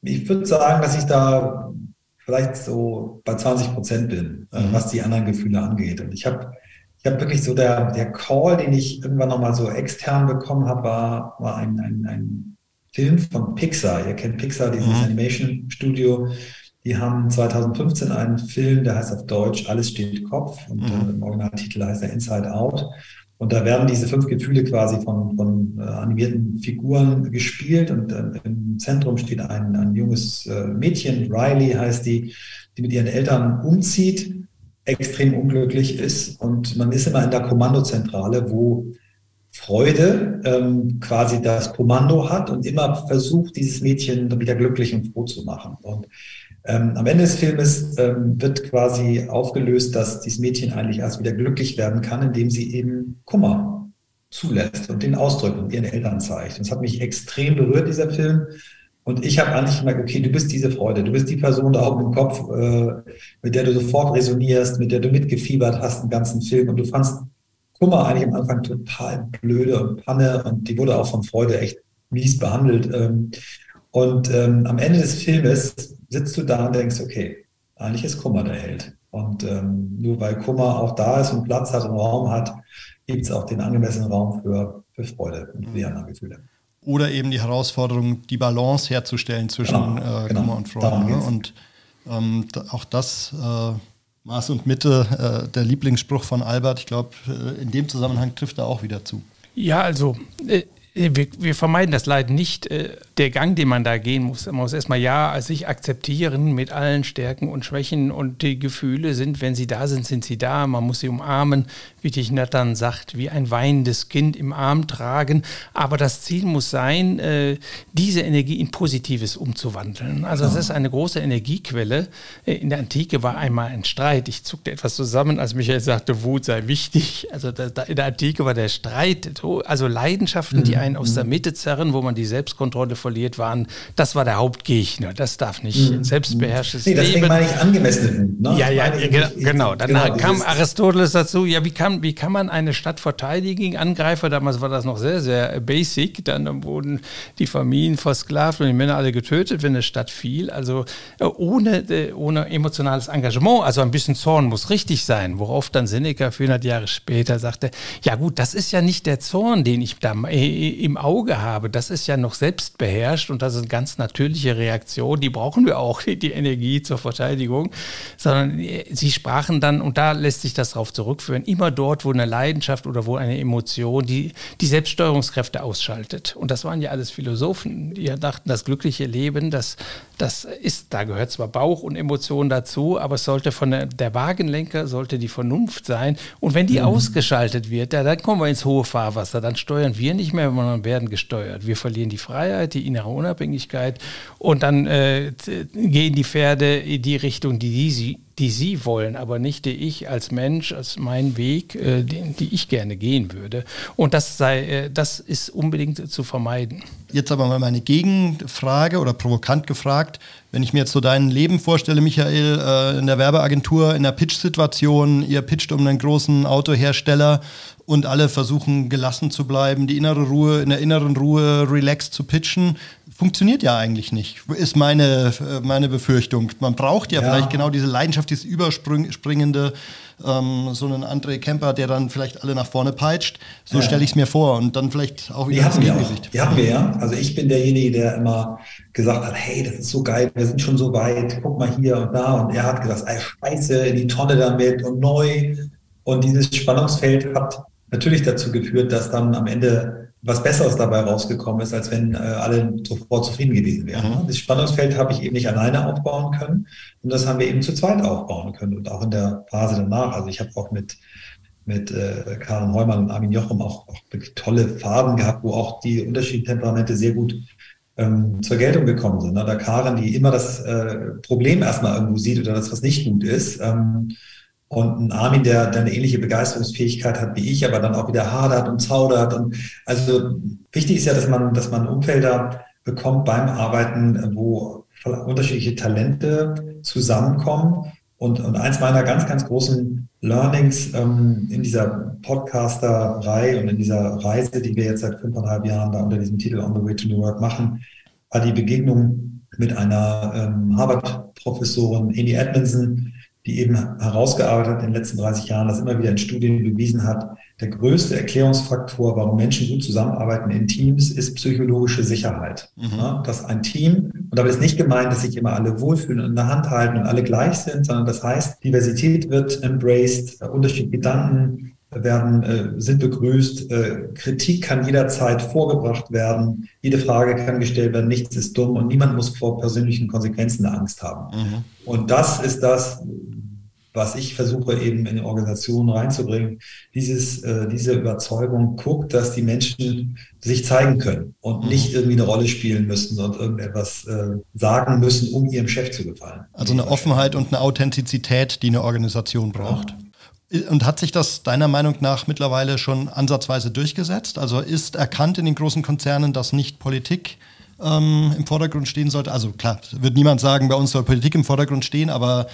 ich würde sagen, dass ich da vielleicht so bei 20 Prozent bin, äh, mhm. was die anderen Gefühle angeht. Und ich habe ich hab wirklich so der, der Call, den ich irgendwann nochmal so extern bekommen habe, war, war ein, ein, ein Film von Pixar. Ihr kennt Pixar, dieses mhm. Animation-Studio. Die haben 2015 einen Film, der heißt auf Deutsch Alles steht Kopf und mhm. im Originaltitel heißt er Inside Out. Und da werden diese fünf Gefühle quasi von, von äh, animierten Figuren gespielt und äh, im Zentrum steht ein, ein junges äh, Mädchen, Riley heißt die, die mit ihren Eltern umzieht, extrem unglücklich ist und man ist immer in der Kommandozentrale, wo Freude ähm, quasi das Kommando hat und immer versucht, dieses Mädchen wieder glücklich und froh zu machen. Und ähm, am Ende des Filmes ähm, wird quasi aufgelöst, dass dieses Mädchen eigentlich erst wieder glücklich werden kann, indem sie eben Kummer zulässt und den ausdrückt und ihren Eltern zeigt. Und das hat mich extrem berührt, dieser Film. Und ich habe eigentlich gemerkt, okay, du bist diese Freude, du bist die Person da oben im Kopf, äh, mit der du sofort resonierst, mit der du mitgefiebert hast im ganzen Film. Und du fandst Kummer eigentlich am Anfang total blöde und Panne und die wurde auch von Freude echt mies behandelt. Ähm, und ähm, am Ende des Filmes sitzt du da und denkst, okay, eigentlich ist Kummer der Held. Und ähm, nur weil Kummer auch da ist und Platz hat und Raum hat, gibt es auch den angemessenen Raum für, für Freude und die anderen Gefühle. Oder eben die Herausforderung, die Balance herzustellen zwischen genau, äh, genau. Kummer und Freude. Ne? Und ähm, auch das äh, Maß und Mitte, äh, der Lieblingsspruch von Albert, ich glaube, äh, in dem Zusammenhang trifft er auch wieder zu. Ja, also äh, wir, wir, vermeiden das Leid nicht. Äh, der Gang, den man da gehen muss, man muss erstmal ja sich akzeptieren mit allen Stärken und Schwächen und die Gefühle sind, wenn sie da sind, sind sie da. Man muss sie umarmen, wie Dich Nattern sagt, wie ein weinendes Kind im Arm tragen. Aber das Ziel muss sein, äh, diese Energie in Positives umzuwandeln. Also es ist eine große Energiequelle. Äh, in der Antike war einmal ein Streit. Ich zuckte etwas zusammen, als Michael sagte, Wut sei wichtig. Also in der Antike war der Streit, also Leidenschaften, die einen aus der mhm. Mitte zerren, wo man die Selbstkontrolle verliert, waren, das war der Hauptgegner. Das darf nicht mhm. selbstbeherrschtes nee, deswegen Leben. meine ich angemessene Wut. Ne? Ja, ja, genau, genau. Dann genau, kam Aristoteles dazu, ja, wie kann, wie kann man eine Stadt verteidigen gegen Angreifer? Damals war das noch sehr, sehr basic. Dann wurden die Familien versklavt und die Männer alle getötet, wenn eine Stadt fiel. Also äh, ohne, äh, ohne emotionales Engagement, also ein bisschen Zorn muss richtig sein, worauf dann Seneca 400 Jahre später sagte, ja gut, das ist ja nicht der Zorn, den ich da äh, im Auge habe, das ist ja noch selbstbeherrscht und das ist eine ganz natürliche Reaktion, die brauchen wir auch, die Energie zur Verteidigung, sondern sie sprachen dann, und da lässt sich das darauf zurückführen, immer dort, wo eine Leidenschaft oder wo eine Emotion die, die Selbststeuerungskräfte ausschaltet. Und das waren ja alles Philosophen, die dachten, das glückliche Leben, das, das ist, da gehört zwar Bauch und Emotion dazu, aber es sollte von der, der Wagenlenker, sollte die Vernunft sein. Und wenn die mhm. ausgeschaltet wird, ja, dann kommen wir ins hohe Fahrwasser, dann steuern wir nicht mehr, sondern werden gesteuert. Wir verlieren die Freiheit, die innere Unabhängigkeit und dann äh, gehen die Pferde in die Richtung, die sie die Sie wollen, aber nicht die ich als Mensch, als mein Weg, äh, den, die ich gerne gehen würde. Und das sei, äh, das ist unbedingt zu vermeiden. Jetzt aber mal meine Gegenfrage oder provokant gefragt. Wenn ich mir jetzt so dein Leben vorstelle, Michael, äh, in der Werbeagentur, in der Pitch-Situation, ihr pitcht um einen großen Autohersteller und alle versuchen gelassen zu bleiben, die innere Ruhe, in der inneren Ruhe relaxed zu pitchen funktioniert ja eigentlich nicht, ist meine, äh, meine Befürchtung. Man braucht ja, ja. vielleicht genau diese Leidenschaft, dieses Überspringende, ähm, so einen André Kemper, der dann vielleicht alle nach vorne peitscht. So ja. stelle ich es mir vor und dann vielleicht auch wieder das Gegengewicht. Die hatten wir ja. Also ich bin derjenige, der immer gesagt hat, hey, das ist so geil, wir sind schon so weit, guck mal hier und da. Und er hat gesagt, ey, scheiße, in die Tonne damit und neu. Und dieses Spannungsfeld hat natürlich dazu geführt, dass dann am Ende was Besseres dabei rausgekommen ist, als wenn äh, alle sofort zufrieden gewesen wären. Mhm. Das Spannungsfeld habe ich eben nicht alleine aufbauen können und das haben wir eben zu zweit aufbauen können und auch in der Phase danach. Also ich habe auch mit mit äh, Karen Heumann und Armin Jochum auch, auch wirklich tolle Phasen gehabt, wo auch die unterschiedlichen Temperamente sehr gut ähm, zur Geltung gekommen sind. Ne? Da Karen, die immer das äh, Problem erstmal irgendwo sieht oder das, was nicht gut ist, ähm, und ein Armin, der, der eine ähnliche Begeisterungsfähigkeit hat wie ich, aber dann auch wieder hadert und zaudert. Und also wichtig ist ja, dass man, dass man Umfelder bekommt beim Arbeiten, wo unterschiedliche Talente zusammenkommen. Und, und eins meiner ganz, ganz großen Learnings ähm, in dieser Podcasterei und in dieser Reise, die wir jetzt seit fünfeinhalb Jahren da unter diesem Titel On the Way to New Work machen, war die Begegnung mit einer ähm, Harvard-Professorin, Amy Edmondson, die eben herausgearbeitet hat in den letzten 30 Jahren, das immer wieder in Studien bewiesen hat, der größte Erklärungsfaktor, warum Menschen gut zusammenarbeiten in Teams, ist psychologische Sicherheit. Mhm. Ja, dass ein Team, und damit ist nicht gemeint, dass sich immer alle wohlfühlen und in der Hand halten und alle gleich sind, sondern das heißt, Diversität wird embraced, unterschiedliche Gedanken werden, äh, sind begrüßt, äh, Kritik kann jederzeit vorgebracht werden, jede Frage kann gestellt werden, nichts ist dumm und niemand muss vor persönlichen Konsequenzen Angst haben. Mhm. Und das ist das, was ich versuche eben in Organisationen reinzubringen, dieses, äh, diese Überzeugung guckt, dass die Menschen sich zeigen können und mhm. nicht irgendwie eine Rolle spielen müssen und irgendetwas äh, sagen müssen, um ihrem Chef zu gefallen. Also eine Offenheit und eine Authentizität, die eine Organisation braucht. Ja. Und hat sich das deiner Meinung nach mittlerweile schon ansatzweise durchgesetzt? Also ist erkannt in den großen Konzernen, dass nicht Politik ähm, im Vordergrund stehen sollte? Also klar, wird niemand sagen, bei uns soll Politik im Vordergrund stehen, aber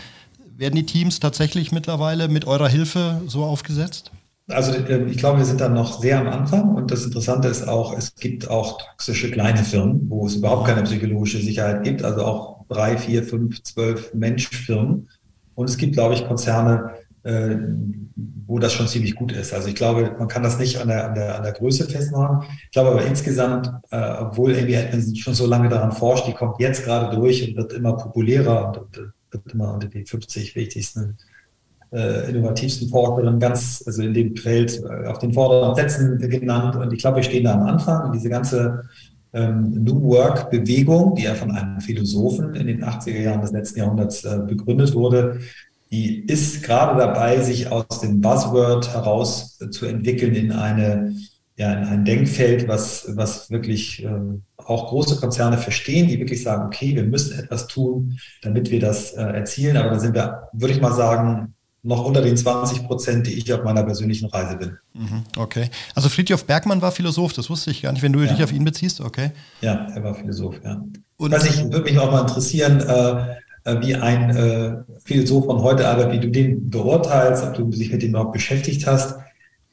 werden die Teams tatsächlich mittlerweile mit eurer Hilfe so aufgesetzt? Also ähm, ich glaube, wir sind da noch sehr am Anfang und das Interessante ist auch, es gibt auch toxische kleine Firmen, wo es überhaupt keine psychologische Sicherheit gibt, also auch drei, vier, fünf, zwölf Menschfirmen. Und es gibt, glaube ich, Konzerne, äh, wo das schon ziemlich gut ist. Also ich glaube, man kann das nicht an der, an der, an der Größe festmachen. Ich glaube aber insgesamt, äh, obwohl Amy Edmondson schon so lange daran forscht, die kommt jetzt gerade durch und wird immer populärer und, und wird immer unter die 50 wichtigsten äh, innovativsten Forscherinnen ganz, also in dem Feld äh, auf den vorderen Plätzen genannt. Und ich glaube, wir stehen da am Anfang. Und diese ganze ähm, New Work-Bewegung, die ja von einem Philosophen in den 80er Jahren des letzten Jahrhunderts äh, begründet wurde, die ist gerade dabei, sich aus dem Buzzword heraus äh, zu entwickeln in eine ja, in ein Denkfeld, was, was wirklich äh, auch große Konzerne verstehen, die wirklich sagen, okay, wir müssen etwas tun, damit wir das äh, erzielen. Aber da sind wir, würde ich mal sagen, noch unter den 20 Prozent, die ich auf meiner persönlichen Reise bin. Mhm, okay. Also Friedhof Bergmann war Philosoph, das wusste ich gar nicht, wenn du ja. dich auf ihn beziehst, okay. Ja, er war Philosoph, ja. Und Was ich würde mich auch mal interessieren, äh, wie ein äh, Philosoph von heute arbeitet, wie du den beurteilst, ob du dich mit dem überhaupt beschäftigt hast.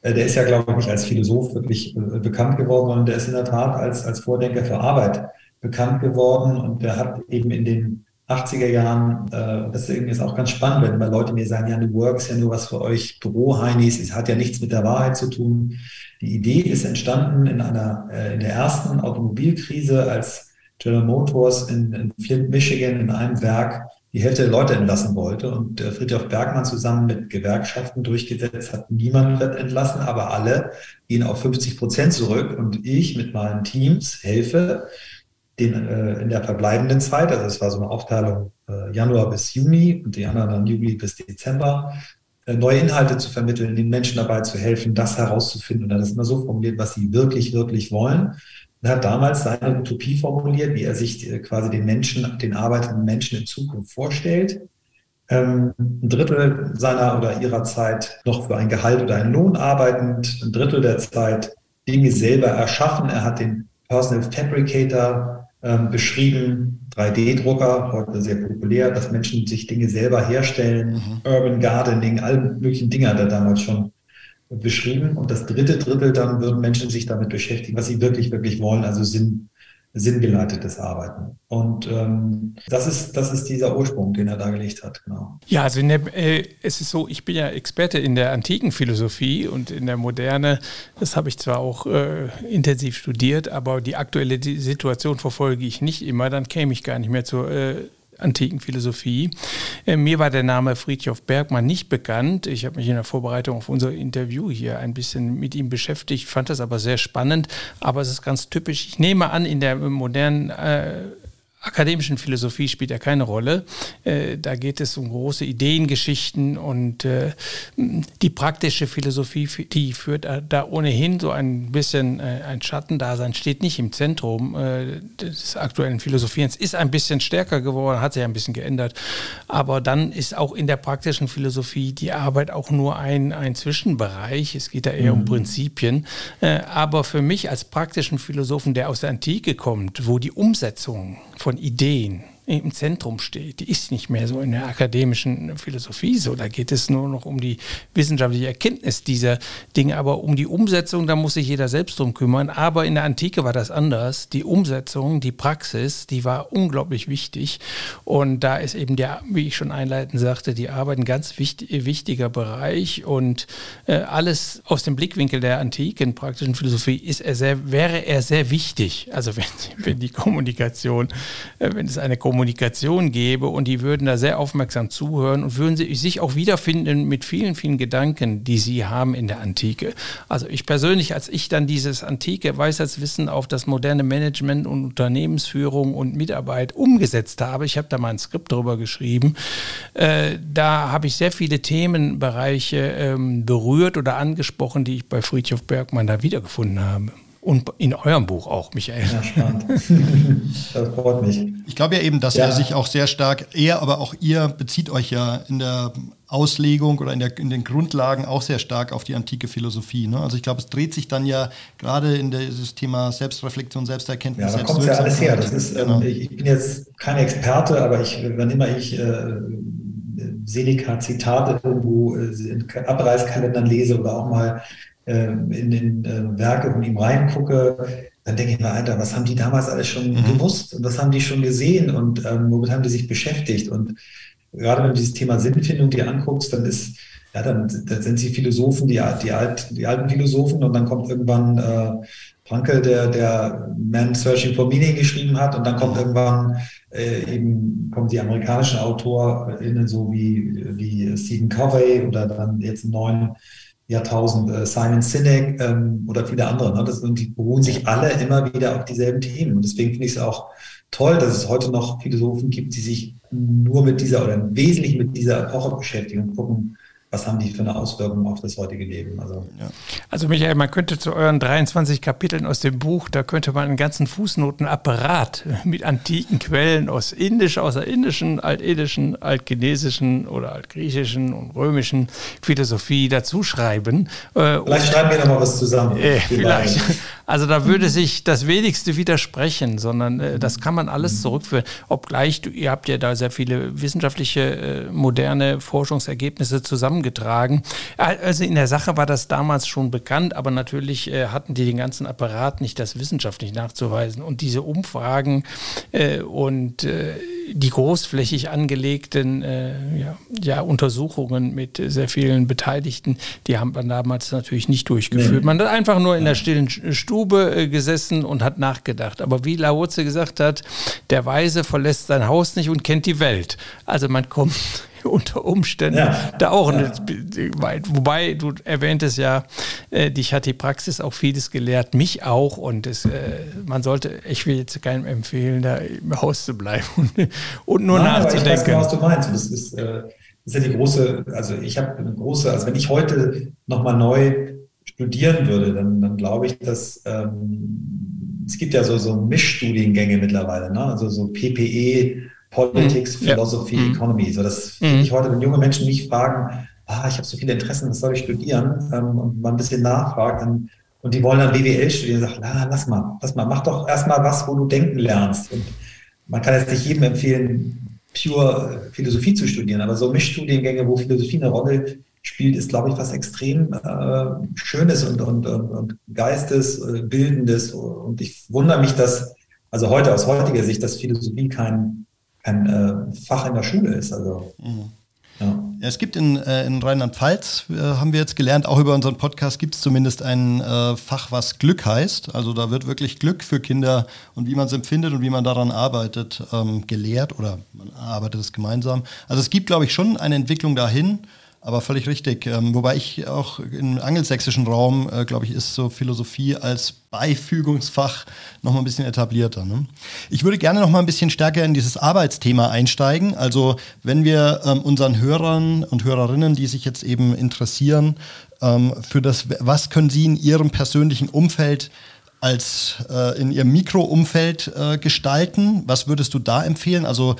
Äh, der ist ja, glaube ich, nicht als Philosoph wirklich äh, bekannt geworden, sondern der ist in der Tat als, als Vordenker für Arbeit bekannt geworden und der hat eben in den 80er Jahren, äh, das ist auch ganz spannend, wenn immer Leute mir sagen, ja, New Work ist ja nur was für euch Büroheinis, es hat ja nichts mit der Wahrheit zu tun. Die Idee ist entstanden in einer, äh, in der ersten Automobilkrise, als General Motors in, in Flint, Michigan in einem Werk die Hälfte der Leute entlassen wollte und äh, Friedrich Bergmann zusammen mit Gewerkschaften durchgesetzt hat, niemand wird entlassen, aber alle gehen auf 50 Prozent zurück und ich mit meinen Teams helfe, den, äh, in der verbleibenden Zeit, also es war so eine Aufteilung äh, Januar bis Juni und die anderen dann Juli bis Dezember, äh, neue Inhalte zu vermitteln, den Menschen dabei zu helfen, das herauszufinden. Und dann ist immer so formuliert, was sie wirklich, wirklich wollen. Er hat damals seine Utopie formuliert, wie er sich äh, quasi den Menschen, den arbeitenden Menschen in Zukunft vorstellt. Ähm, ein Drittel seiner oder ihrer Zeit noch für ein Gehalt oder einen Lohn arbeitend, ein Drittel der Zeit Dinge selber erschaffen. Er hat den Personal Fabricator ähm, beschrieben, 3D-Drucker, heute sehr populär, dass Menschen sich Dinge selber herstellen, mhm. Urban Gardening, alle möglichen Dinge hat er damals schon beschrieben. Und das dritte Drittel dann würden Menschen sich damit beschäftigen, was sie wirklich, wirklich wollen, also Sinn, sinngeleitetes Arbeiten. Und ähm, das, ist, das ist dieser Ursprung, den er dargelegt hat, genau. Ja, also der, äh, es ist so, ich bin ja Experte in der antiken Philosophie und in der Moderne, das habe ich zwar auch äh, intensiv studiert, aber die aktuelle Situation verfolge ich nicht immer, dann käme ich gar nicht mehr zur äh, antiken Philosophie. Äh, mir war der Name Friedhof Bergmann nicht bekannt. Ich habe mich in der Vorbereitung auf unser Interview hier ein bisschen mit ihm beschäftigt, fand das aber sehr spannend. Aber es ist ganz typisch. Ich nehme an, in der modernen äh, akademischen Philosophie spielt ja keine Rolle. Äh, da geht es um große Ideengeschichten und äh, die praktische Philosophie, die führt da ohnehin so ein bisschen äh, ein Schattendasein, steht nicht im Zentrum des aktuellen Philosophierens, ist ein bisschen stärker geworden, hat sich ein bisschen geändert. Aber dann ist auch in der praktischen Philosophie die Arbeit auch nur ein, ein Zwischenbereich. Es geht da eher mhm. um Prinzipien. Aber für mich als praktischen Philosophen, der aus der Antike kommt, wo die Umsetzung von von Ideen im Zentrum steht. Die ist nicht mehr so in der akademischen Philosophie so. Da geht es nur noch um die wissenschaftliche Erkenntnis dieser Dinge, aber um die Umsetzung, da muss sich jeder selbst drum kümmern. Aber in der Antike war das anders. Die Umsetzung, die Praxis, die war unglaublich wichtig. Und da ist eben der, wie ich schon einleitend sagte, die Arbeit ein ganz wichtig, wichtiger Bereich. Und äh, alles aus dem Blickwinkel der antiken praktischen Philosophie ist er sehr, wäre er sehr wichtig. Also wenn, wenn die Kommunikation, äh, wenn es eine Kommunikation Kommunikation gäbe und die würden da sehr aufmerksam zuhören und würden sich auch wiederfinden mit vielen, vielen Gedanken, die sie haben in der Antike. Also ich persönlich, als ich dann dieses antike Weisheitswissen auf das moderne Management und Unternehmensführung und Mitarbeit umgesetzt habe, ich habe da mal ein Skript drüber geschrieben, äh, da habe ich sehr viele Themenbereiche ähm, berührt oder angesprochen, die ich bei Friedhof Bergmann da wiedergefunden habe. Und in eurem Buch auch, Michael. Ja, spannend. das freut mich. Ich glaube ja eben, dass ja. er sich auch sehr stark, er, aber auch ihr bezieht euch ja in der Auslegung oder in, der, in den Grundlagen auch sehr stark auf die antike Philosophie. Ne? Also ich glaube, es dreht sich dann ja gerade in dieses Thema Selbstreflexion, Selbsterkenntnis. Ja, da kommt ja alles her. Das ist, ähm, genau. ähm, ich, ich, bin jetzt kein Experte, aber ich, wann immer ich äh, Seneca-Zitate irgendwo äh, in Abreißkalendern lese oder auch mal in den äh, Werke von ihm reingucke, dann denke ich mir, Alter, was haben die damals alles schon mhm. gewusst und was haben die schon gesehen und ähm, womit haben die sich beschäftigt? Und gerade wenn du dieses Thema Sinnfindung dir anguckst, dann ist ja, dann, dann sind sie Philosophen, die, die, alt, die alten Philosophen und dann kommt irgendwann äh, Frankel, der, der Man Searching for Meaning geschrieben hat und dann kommt irgendwann äh, eben kommen die amerikanischen AutorInnen so wie, wie Stephen Covey oder dann jetzt im neuen Jahrtausend äh, Simon Sinek ähm, oder viele andere. Ne? Das, und die beruhen sich alle immer wieder auf dieselben Themen. Und deswegen finde ich es auch toll, dass es heute noch Philosophen gibt, die sich nur mit dieser oder im Wesentlichen mit dieser Epoche beschäftigen und gucken, was haben die für eine Auswirkung auf das heutige Leben. Also, ja. also Michael, man könnte zu euren 23 Kapiteln aus dem Buch, da könnte man einen ganzen Fußnotenapparat mit antiken Quellen aus Indisch, aus der indischen, altindischen, altchinesischen oder altgriechischen und römischen Philosophie dazuschreiben. Äh, vielleicht schreiben wir nochmal was zusammen. Äh, vielleicht. Also da würde sich das wenigste widersprechen, sondern äh, das kann man alles zurückführen. Obgleich, du, ihr habt ja da sehr viele wissenschaftliche, äh, moderne Forschungsergebnisse zusammen zusammengetragen. Also in der Sache war das damals schon bekannt, aber natürlich äh, hatten die den ganzen Apparat nicht, das wissenschaftlich nachzuweisen. Und diese Umfragen äh, und äh, die großflächig angelegten äh, ja, ja, Untersuchungen mit sehr vielen Beteiligten, die haben man damals natürlich nicht durchgeführt. Man hat einfach nur in der stillen Stube äh, gesessen und hat nachgedacht. Aber wie Laoze gesagt hat, der Weise verlässt sein Haus nicht und kennt die Welt. Also man kommt unter Umständen ja. da auch. Ja. Wobei, du erwähntest ja, äh, dich hat die Praxis auch vieles gelehrt, mich auch. Und es, äh, man sollte, ich will jetzt keinem empfehlen, da im Haus zu bleiben und, und nur Nein, nachzudenken. ich weiß genau, was du meinst. Das ist, äh, das ist ja die große, also ich habe eine große, also wenn ich heute nochmal neu studieren würde, dann, dann glaube ich, dass ähm, es gibt ja so, so Mischstudiengänge mittlerweile, ne? also so PPE, Politics, mhm. Philosophy, ja. Mhm. Economy. So, das finde ich heute, wenn junge Menschen mich fragen, ah, ich habe so viele Interessen, was soll ich studieren? Ähm, und man ein bisschen nachfragt dann, und die wollen dann BWL studieren, sagt, na, lass mal, lass mal, mach doch erstmal was, wo du denken lernst. Und man kann jetzt nicht jedem empfehlen, pure Philosophie zu studieren, aber so Mischstudiengänge, wo Philosophie eine Rolle spielt, ist, glaube ich, was extrem äh, Schönes und, und, und, und Geistesbildendes. Und ich wundere mich, dass, also heute aus heutiger Sicht, dass Philosophie kein kein äh, Fach in der Schule ist. Also, mhm. ja. ja. es gibt in, äh, in Rheinland-Pfalz, äh, haben wir jetzt gelernt, auch über unseren Podcast gibt es zumindest ein äh, Fach, was Glück heißt. Also da wird wirklich Glück für Kinder und wie man es empfindet und wie man daran arbeitet, ähm, gelehrt oder man arbeitet es gemeinsam. Also es gibt, glaube ich, schon eine Entwicklung dahin. Aber völlig richtig. Ähm, wobei ich auch im angelsächsischen Raum, äh, glaube ich, ist so Philosophie als Beifügungsfach noch mal ein bisschen etablierter. Ne? Ich würde gerne noch mal ein bisschen stärker in dieses Arbeitsthema einsteigen. Also wenn wir ähm, unseren Hörern und Hörerinnen, die sich jetzt eben interessieren, ähm, für das, was können sie in ihrem persönlichen Umfeld als äh, in ihrem Mikroumfeld äh, gestalten? Was würdest du da empfehlen? Also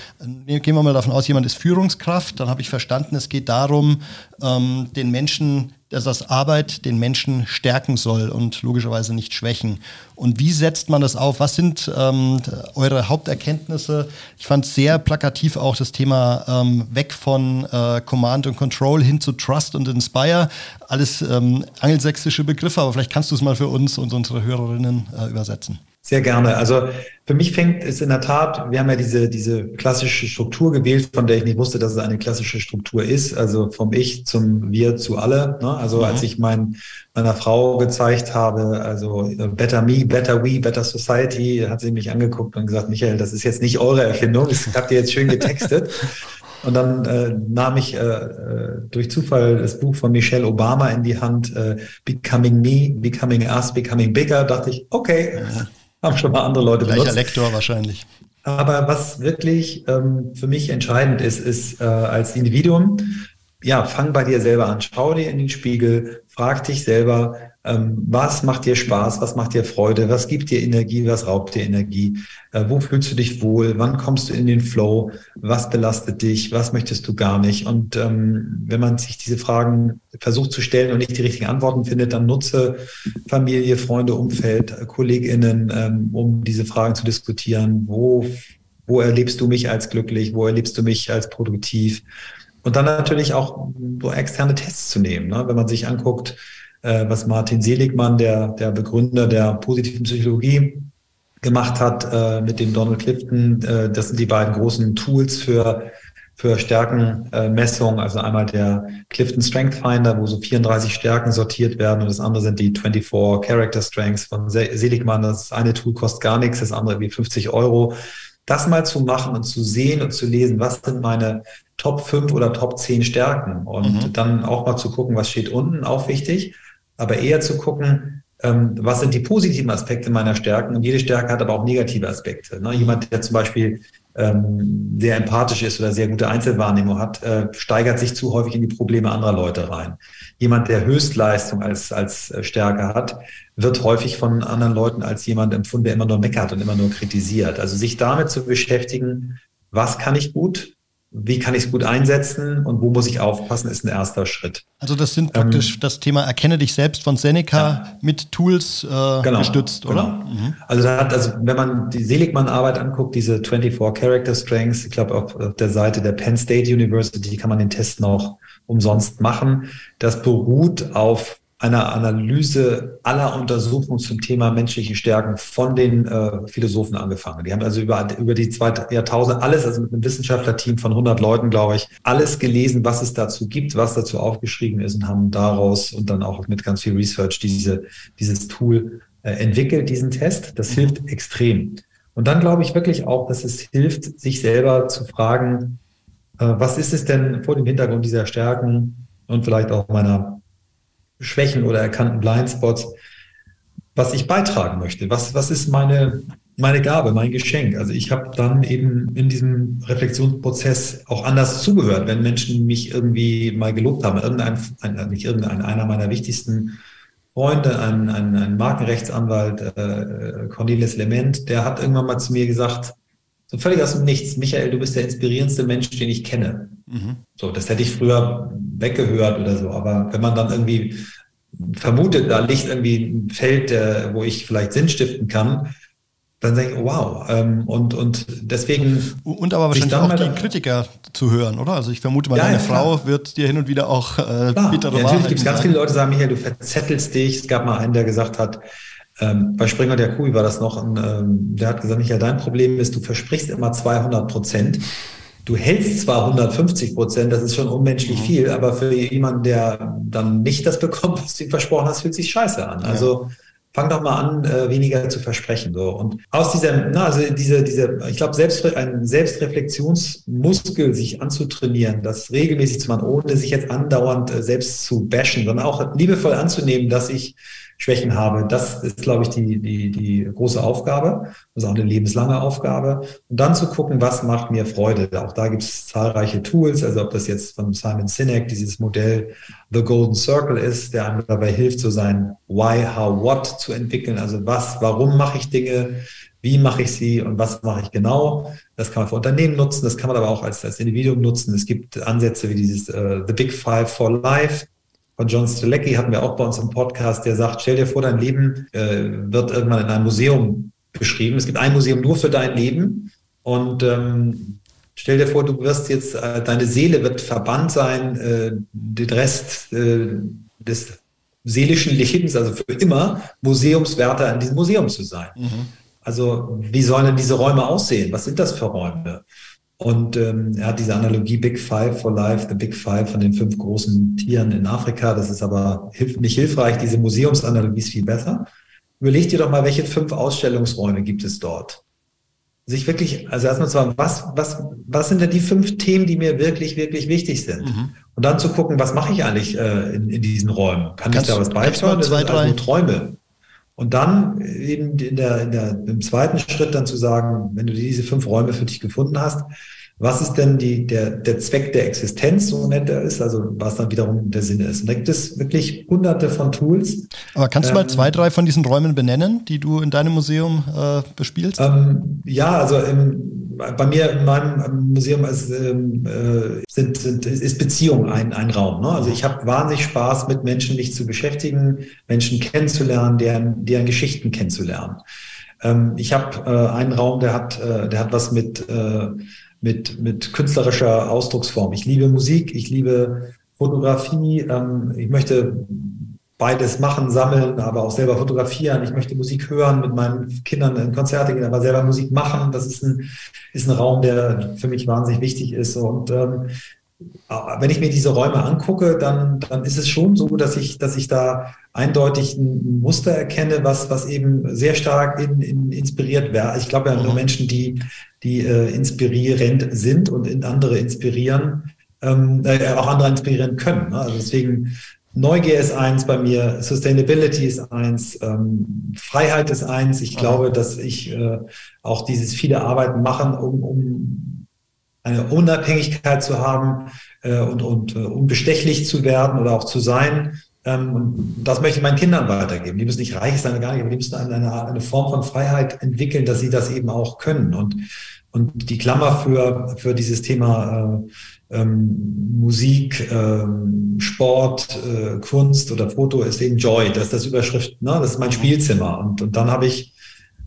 äh, gehen wir mal davon aus, jemand ist Führungskraft, dann habe ich verstanden, es geht darum, ähm, den Menschen dass das Arbeit den Menschen stärken soll und logischerweise nicht schwächen. Und wie setzt man das auf? Was sind ähm, eure Haupterkenntnisse? Ich fand sehr plakativ auch das Thema ähm, weg von äh, Command und Control hin zu Trust und Inspire. Alles ähm, angelsächsische Begriffe, aber vielleicht kannst du es mal für uns und unsere Hörerinnen äh, übersetzen. Sehr gerne. Also für mich fängt es in der Tat, wir haben ja diese, diese klassische Struktur gewählt, von der ich nicht wusste, dass es eine klassische Struktur ist. Also vom Ich zum Wir zu alle. Ne? Also mhm. als ich mein, meiner Frau gezeigt habe, also äh, Better Me, Better We, Better Society, hat sie mich angeguckt und gesagt, Michael, das ist jetzt nicht eure Erfindung, das habt ihr jetzt schön getextet. Und dann äh, nahm ich äh, äh, durch Zufall das Buch von Michelle Obama in die Hand, äh, Becoming Me, Becoming Us, Becoming Bigger. Dachte ich, okay, ja haben schon mal andere Leute Gleicher benutzt. Lektor wahrscheinlich. Aber was wirklich ähm, für mich entscheidend ist, ist äh, als Individuum, ja, fang bei dir selber an, schau dir in den Spiegel, frag dich selber, was macht dir Spaß, was macht dir Freude, was gibt dir Energie, was raubt dir Energie, äh, wo fühlst du dich wohl, wann kommst du in den Flow, was belastet dich, was möchtest du gar nicht. Und ähm, wenn man sich diese Fragen versucht zu stellen und nicht die richtigen Antworten findet, dann nutze Familie, Freunde, Umfeld, KollegInnen, ähm, um diese Fragen zu diskutieren. Wo, wo erlebst du mich als glücklich, wo erlebst du mich als produktiv? Und dann natürlich auch so externe Tests zu nehmen. Ne? Wenn man sich anguckt, äh, was Martin Seligmann, der, der Begründer der positiven Psychologie, gemacht hat äh, mit dem Donald Clifton. Äh, das sind die beiden großen Tools für, für Stärkenmessung, also einmal der Clifton Strength Finder, wo so 34 Stärken sortiert werden und das andere sind die 24 Character Strengths von Seligmann. Das eine Tool kostet gar nichts, das andere wie 50 Euro. Das mal zu machen und zu sehen und zu lesen, was sind meine Top 5 oder Top 10 Stärken und mhm. dann auch mal zu gucken, was steht unten, auch wichtig, aber eher zu gucken, ähm, was sind die positiven Aspekte meiner Stärken und jede Stärke hat aber auch negative Aspekte. Ne? Jemand, der zum Beispiel ähm, sehr empathisch ist oder sehr gute Einzelwahrnehmung hat, äh, steigert sich zu häufig in die Probleme anderer Leute rein. Jemand, der Höchstleistung als, als äh, Stärke hat, wird häufig von anderen Leuten als jemand empfunden, der immer nur meckert und immer nur kritisiert. Also sich damit zu beschäftigen, was kann ich gut, wie kann ich es gut einsetzen und wo muss ich aufpassen, ist ein erster Schritt. Also das sind praktisch ähm, das Thema Erkenne dich selbst von Seneca ja. mit Tools äh, genau, gestützt, oder? Genau. Mhm. Also, da hat, also wenn man die Seligmann-Arbeit anguckt, diese 24 Character Strengths, ich glaube auf, auf der Seite der Penn State University kann man den Test noch umsonst machen. Das beruht auf einer Analyse aller Untersuchungen zum Thema menschliche Stärken von den äh, Philosophen angefangen. Die haben also über, über die zwei Jahrtausende alles, also mit einem Wissenschaftlerteam von 100 Leuten, glaube ich, alles gelesen, was es dazu gibt, was dazu aufgeschrieben ist und haben daraus und dann auch mit ganz viel Research diese, dieses Tool äh, entwickelt, diesen Test. Das hilft extrem. Und dann glaube ich wirklich auch, dass es hilft, sich selber zu fragen, äh, was ist es denn vor dem Hintergrund dieser Stärken und vielleicht auch meiner Schwächen oder erkannten Blindspots, was ich beitragen möchte. Was, was ist meine, meine Gabe, mein Geschenk? Also ich habe dann eben in diesem Reflexionsprozess auch anders zugehört, wenn Menschen mich irgendwie mal gelobt haben. Irgendein, ein, nicht irgendein, einer meiner wichtigsten Freunde, ein, ein, ein Markenrechtsanwalt, äh, Cornelis Lement, der hat irgendwann mal zu mir gesagt, so völlig aus dem Nichts, Michael, du bist der inspirierendste Mensch, den ich kenne. Mhm. So, das hätte ich früher weggehört oder so. Aber wenn man dann irgendwie vermutet, da liegt irgendwie ein Feld, äh, wo ich vielleicht Sinn stiften kann, dann denke ich, oh, wow. Ähm, und, und deswegen. Und aber wahrscheinlich auch die Kritiker zu hören, oder? Also ich vermute mal, ja, deine ja, Frau wird dir hin und wieder auch äh, klar. bittere ja, Natürlich gibt es ganz viele Leute, die sagen, Michael, du verzettelst dich. Es gab mal einen, der gesagt hat, ähm, bei Springer der Kuh war das noch, ein, ähm, der hat gesagt, Michael, dein Problem ist, du versprichst immer 200 Prozent du hältst zwar 150 Prozent, das ist schon unmenschlich mhm. viel, aber für jemanden, der dann nicht das bekommt, was du ihm versprochen hast, fühlt sich scheiße an. Also fang doch mal an, äh, weniger zu versprechen. So. Und aus diesem, na, also diese, diese, ich glaube, selbst, ein Selbstreflexionsmuskel sich anzutrainieren, das regelmäßig zu machen, ohne sich jetzt andauernd äh, selbst zu bashen, sondern auch liebevoll anzunehmen, dass ich Schwächen habe. Das ist, glaube ich, die, die, die große Aufgabe. Das ist auch eine lebenslange Aufgabe. Und dann zu gucken, was macht mir Freude. Auch da gibt es zahlreiche Tools, also ob das jetzt von Simon Sinek dieses Modell The Golden Circle ist, der einem dabei hilft, so sein Why, How, What zu entwickeln. Also was, warum mache ich Dinge? Wie mache ich sie und was mache ich genau? Das kann man für Unternehmen nutzen, das kann man aber auch als, als Individuum nutzen. Es gibt Ansätze wie dieses uh, The Big Five for Life, von John Strelecki hatten wir auch bei uns im Podcast, der sagt, stell dir vor, dein Leben äh, wird irgendwann in einem Museum beschrieben. Es gibt ein Museum nur für dein Leben und ähm, stell dir vor, du wirst jetzt, äh, deine Seele wird verbannt sein, äh, den Rest äh, des seelischen Lebens, also für immer Museumswärter in diesem Museum zu sein. Mhm. Also wie sollen denn diese Räume aussehen? Was sind das für Räume? Und ähm, er hat diese Analogie Big Five for Life, the Big Five von den fünf großen Tieren in Afrika. Das ist aber hilf nicht hilfreich. Diese Museumsanalogie ist viel besser. Überleg dir doch mal, welche fünf Ausstellungsräume gibt es dort? Sich wirklich, also erstmal zu sagen, was, was, was sind denn die fünf Themen, die mir wirklich, wirklich wichtig sind? Mhm. Und dann zu gucken, was mache ich eigentlich äh, in, in diesen Räumen? Kann kannst, ich da was beisteuern? Das sind also Träume. Und dann eben in der, in der, im zweiten Schritt dann zu sagen, wenn du diese fünf Räume für dich gefunden hast, was ist denn die, der, der Zweck der Existenz, so nennt er es, also was dann wiederum der Sinn ist. Und da gibt es wirklich hunderte von Tools. Aber kannst du mal ähm, zwei, drei von diesen Räumen benennen, die du in deinem Museum äh, bespielst? Ähm, ja, also im, bei mir in meinem Museum ist, ähm, äh, sind, sind, ist Beziehung ein, ein Raum. Ne? Also ich habe wahnsinnig Spaß, mit Menschen mich zu beschäftigen, Menschen kennenzulernen, deren, deren Geschichten kennenzulernen. Ähm, ich habe äh, einen Raum, der hat, äh, der hat was mit äh, mit, mit künstlerischer Ausdrucksform. Ich liebe Musik, ich liebe Fotografie, ähm, ich möchte beides machen, sammeln, aber auch selber fotografieren. Ich möchte Musik hören, mit meinen Kindern in Konzerte gehen, aber selber Musik machen. Das ist ein, ist ein Raum, der für mich wahnsinnig wichtig ist. Und ähm, wenn ich mir diese Räume angucke, dann, dann ist es schon so, dass ich, dass ich da eindeutig ein Muster erkenne, was, was eben sehr stark in, in inspiriert wäre. Ich glaube ja nur mhm. Menschen, die, die äh, inspirierend sind und in andere inspirieren, ähm, äh, auch andere inspirieren können. Ne? Also deswegen Neugier ist eins bei mir, Sustainability ist eins, ähm, Freiheit ist eins. Ich glaube, dass ich äh, auch dieses viele Arbeiten machen, um, um eine Unabhängigkeit zu haben äh, und, und äh, unbestechlich zu werden oder auch zu sein. Ähm, und das möchte ich meinen Kindern weitergeben. Die müssen nicht reich sein, gar nicht, aber die müssen eine, eine, eine Form von Freiheit entwickeln, dass sie das eben auch können. Und, und die Klammer für, für dieses Thema äh, ähm, Musik, ähm, Sport, äh, Kunst oder Foto ist eben Joy. Das ist das Überschrift, ne? das ist mein mhm. Spielzimmer. Und, und dann habe ich,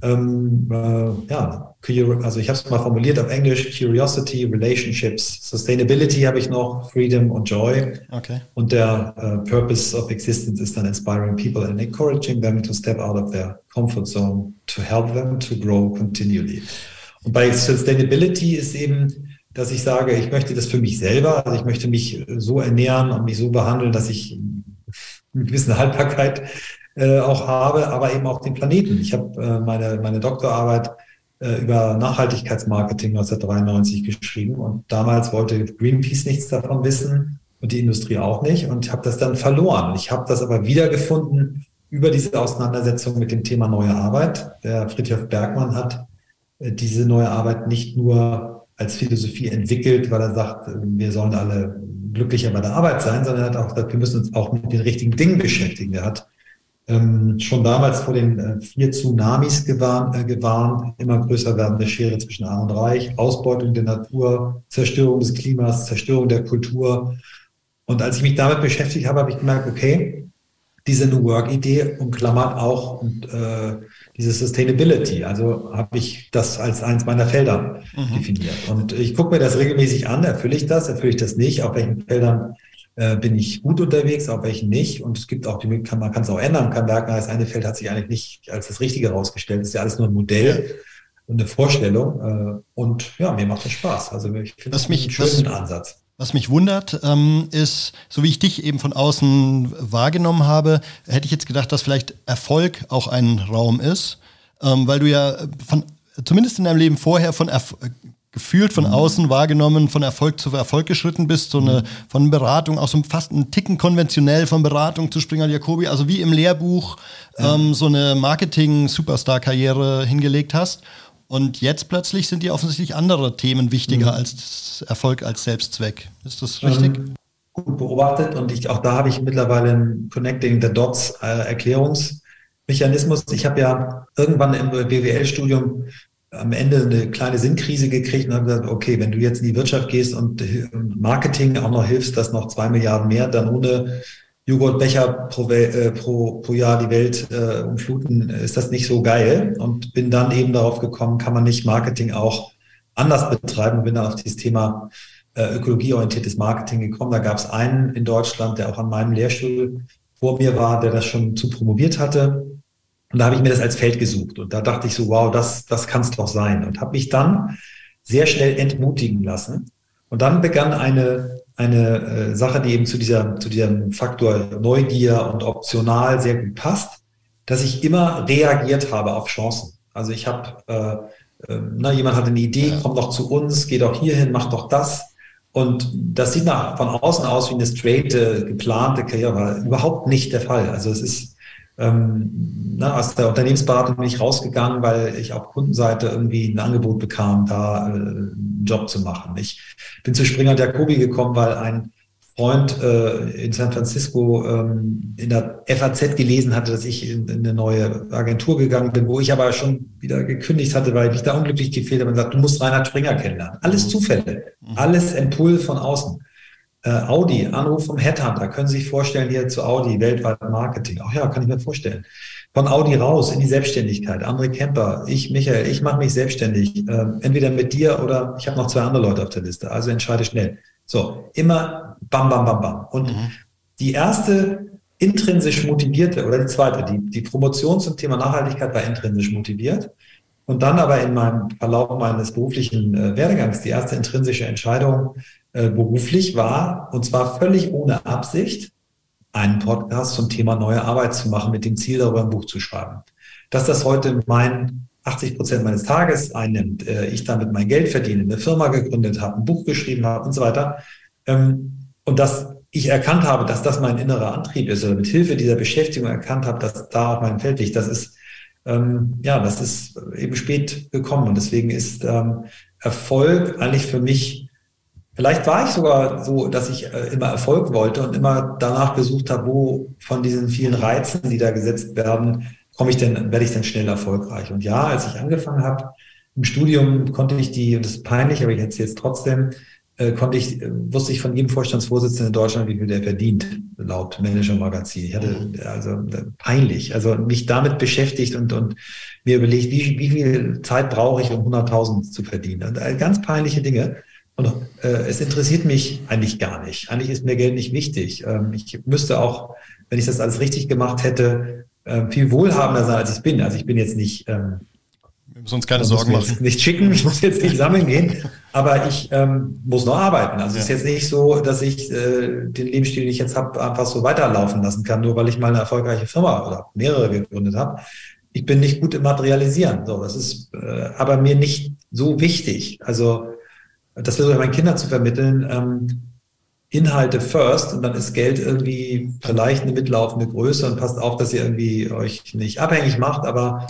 ähm, äh, ja, also ich habe es mal formuliert auf Englisch, Curiosity, Relationships, Sustainability habe ich noch, Freedom und Joy. Okay. Und der äh, Purpose of Existence ist dann inspiring people and encouraging them to step out of their comfort zone to help them to grow continually. Und bei Sustainability ist eben dass ich sage, ich möchte das für mich selber, also ich möchte mich so ernähren und mich so behandeln, dass ich eine gewisse Haltbarkeit äh, auch habe, aber eben auch den Planeten. Ich habe äh, meine, meine Doktorarbeit äh, über Nachhaltigkeitsmarketing 1993 geschrieben und damals wollte Greenpeace nichts davon wissen und die Industrie auch nicht und habe das dann verloren. Ich habe das aber wiedergefunden über diese Auseinandersetzung mit dem Thema neue Arbeit. Der Friedhof Bergmann hat äh, diese neue Arbeit nicht nur als Philosophie entwickelt, weil er sagt, wir sollen alle glücklicher bei der Arbeit sein, sondern er hat auch gesagt, wir müssen uns auch mit den richtigen Dingen beschäftigen. Er hat ähm, schon damals vor den äh, vier Tsunamis gewarnt, äh, gewarnt, immer größer werdende Schere zwischen Arm und Reich, Ausbeutung der Natur, Zerstörung des Klimas, Zerstörung der Kultur. Und als ich mich damit beschäftigt habe, habe ich gemerkt, okay, diese New Work-Idee umklammert auch und äh, diese Sustainability. Also habe ich das als eins meiner Felder mhm. definiert. Und ich gucke mir das regelmäßig an, erfülle ich das, erfülle ich das nicht, auf welchen Feldern äh, bin ich gut unterwegs, auf welchen nicht. Und es gibt auch die Möglichkeit, man kann es auch ändern, man kann merken, das eine Feld hat sich eigentlich nicht als das Richtige herausgestellt. Das ist ja alles nur ein Modell und eine Vorstellung. Äh, und ja, mir macht das Spaß. Also ich finde das einen schönen Ansatz. Was mich wundert, ähm, ist, so wie ich dich eben von außen wahrgenommen habe, hätte ich jetzt gedacht, dass vielleicht Erfolg auch ein Raum ist, ähm, weil du ja von, zumindest in deinem Leben vorher von Erf gefühlt von mhm. außen wahrgenommen, von Erfolg zu Erfolg geschritten bist, so eine mhm. von Beratung, auch so fast einen Ticken konventionell von Beratung zu Springer Jacobi, also wie im Lehrbuch ja. ähm, so eine Marketing-Superstar-Karriere hingelegt hast. Und jetzt plötzlich sind dir offensichtlich andere Themen wichtiger mhm. als Erfolg als Selbstzweck. Ist das richtig? Ähm, gut beobachtet und ich, auch da habe ich mittlerweile einen Connecting the Dots äh, Erklärungsmechanismus. Ich habe ja irgendwann im BWL-Studium am Ende eine kleine Sinnkrise gekriegt und habe gesagt, okay, wenn du jetzt in die Wirtschaft gehst und Marketing auch noch hilfst, dass noch zwei Milliarden mehr dann ohne Joghurtbecher pro, äh, pro, pro Jahr die Welt äh, umfluten, ist das nicht so geil. Und bin dann eben darauf gekommen, kann man nicht Marketing auch anders betreiben. Bin dann auf dieses Thema äh, ökologieorientiertes Marketing gekommen. Da gab es einen in Deutschland, der auch an meinem Lehrstuhl vor mir war, der das schon zu promoviert hatte. Und da habe ich mir das als Feld gesucht. Und da dachte ich so, wow, das, das kann es doch sein. Und habe mich dann sehr schnell entmutigen lassen. Und dann begann eine eine äh, Sache, die eben zu, dieser, zu diesem Faktor Neugier und optional sehr gut passt, dass ich immer reagiert habe auf Chancen. Also ich habe, äh, äh, na, jemand hat eine Idee, kommt doch zu uns, geht doch hierhin, macht doch das. Und das sieht nach, von außen aus wie eine straighte, geplante Karriere, war überhaupt nicht der Fall. Also es ist ähm, na, aus der Unternehmensberatung bin ich rausgegangen, weil ich auf Kundenseite irgendwie ein Angebot bekam, da äh, einen Job zu machen. Ich bin zu Springer und Jacobi gekommen, weil ein Freund äh, in San Francisco ähm, in der FAZ gelesen hatte, dass ich in, in, eine neue Agentur gegangen bin, wo ich aber schon wieder gekündigt hatte, weil ich da unglücklich gefehlt habe und gesagt, du musst Reinhard Springer kennenlernen. Alles Zufälle, mhm. alles Impuls von außen. Äh, Audi, Anruf vom Headhunter, können Sie sich vorstellen, hier zu Audi, weltweit Marketing. Ach ja, kann ich mir vorstellen. Von Audi raus in die Selbstständigkeit. André Kemper, ich, Michael, ich mache mich selbstständig. Äh, entweder mit dir oder ich habe noch zwei andere Leute auf der Liste. Also entscheide schnell. So, immer bam, bam, bam, bam. Und mhm. die erste intrinsisch motivierte, oder die zweite, die, die Promotion zum Thema Nachhaltigkeit war intrinsisch motiviert. Und dann aber in meinem Verlauf meines beruflichen äh, Werdegangs die erste intrinsische Entscheidung äh, beruflich war, und zwar völlig ohne Absicht, einen Podcast zum Thema neue Arbeit zu machen, mit dem Ziel, darüber ein Buch zu schreiben. Dass das heute mein 80 Prozent meines Tages einnimmt, äh, ich damit mein Geld verdiene, eine Firma gegründet habe, ein Buch geschrieben habe und so weiter. Ähm, und dass ich erkannt habe, dass das mein innerer Antrieb ist oder mit Hilfe dieser Beschäftigung erkannt habe, dass da auch mein Feld liegt, das ist, ähm, ja, das ist eben spät gekommen. Und deswegen ist ähm, Erfolg eigentlich für mich, vielleicht war ich sogar so, dass ich äh, immer Erfolg wollte und immer danach gesucht habe, wo von diesen vielen Reizen, die da gesetzt werden, komme ich denn, werde ich denn schnell erfolgreich? Und ja, als ich angefangen habe im Studium, konnte ich die, und das ist peinlich, aber ich hätte es jetzt trotzdem, äh, konnte ich, äh, wusste ich von jedem Vorstandsvorsitzenden in Deutschland, wie viel der verdient, laut Manager Magazin. Ich hatte, also äh, peinlich, also mich damit beschäftigt und, und mir überlegt, wie, wie viel Zeit brauche ich, um 100.000 zu verdienen. Und, äh, ganz peinliche Dinge. Und äh, es interessiert mich eigentlich gar nicht. Eigentlich ist mir Geld nicht wichtig. Ähm, ich müsste auch, wenn ich das alles richtig gemacht hätte, äh, viel wohlhabender sein, als ich bin. Also ich bin jetzt nicht. Ähm, wir müssen uns keine Sorgen machen. Nicht schicken, ich muss jetzt nicht sammeln gehen, aber ich ähm, muss noch arbeiten. Also ja. es ist jetzt nicht so, dass ich äh, den Lebensstil, den ich jetzt habe, einfach so weiterlaufen lassen kann, nur weil ich mal eine erfolgreiche Firma oder mehrere gegründet habe. Ich bin nicht gut im Materialisieren. So, das ist äh, aber mir nicht so wichtig. Also das versuche ich meinen Kindern zu vermitteln. Ähm, Inhalte first und dann ist Geld irgendwie vielleicht eine mitlaufende Größe und passt auf, dass ihr irgendwie euch nicht abhängig macht, aber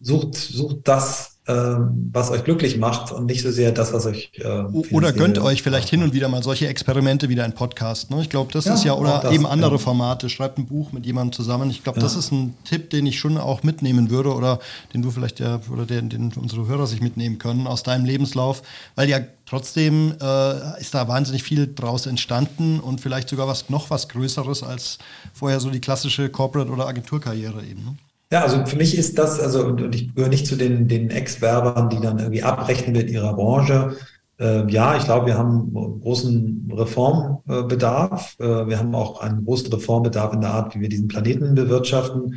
sucht, sucht das, was euch glücklich macht und nicht so sehr das, was euch. Äh, oder gönnt euch vielleicht hin und wieder mal solche Experimente wieder ein Podcast. Ne? Ich glaube, das ja, ist ja, oder das, eben andere ja. Formate. Schreibt ein Buch mit jemandem zusammen. Ich glaube, ja. das ist ein Tipp, den ich schon auch mitnehmen würde oder den du vielleicht ja, oder den, den unsere Hörer sich mitnehmen können aus deinem Lebenslauf, weil ja trotzdem äh, ist da wahnsinnig viel draus entstanden und vielleicht sogar was noch was Größeres als vorher so die klassische Corporate- oder Agenturkarriere eben. Ne? Ja, also für mich ist das, also und ich gehöre nicht zu den, den Ex-Werbern, die dann irgendwie abbrechen mit ihrer Branche. Äh, ja, ich glaube, wir haben großen Reformbedarf. Äh, wir haben auch einen großen Reformbedarf in der Art, wie wir diesen Planeten bewirtschaften.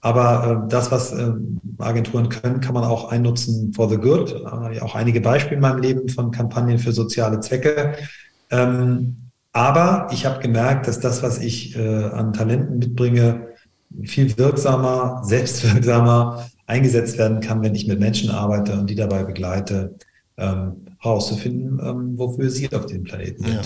Aber äh, das, was äh, Agenturen können, kann man auch einnutzen for the good. Äh, auch einige Beispiele in meinem Leben von Kampagnen für soziale Zwecke. Ähm, aber ich habe gemerkt, dass das, was ich äh, an Talenten mitbringe, viel wirksamer, selbstwirksamer eingesetzt werden kann, wenn ich mit Menschen arbeite und die dabei begleite, ähm, herauszufinden, ähm, wofür sie auf dem Planeten sind. Ja.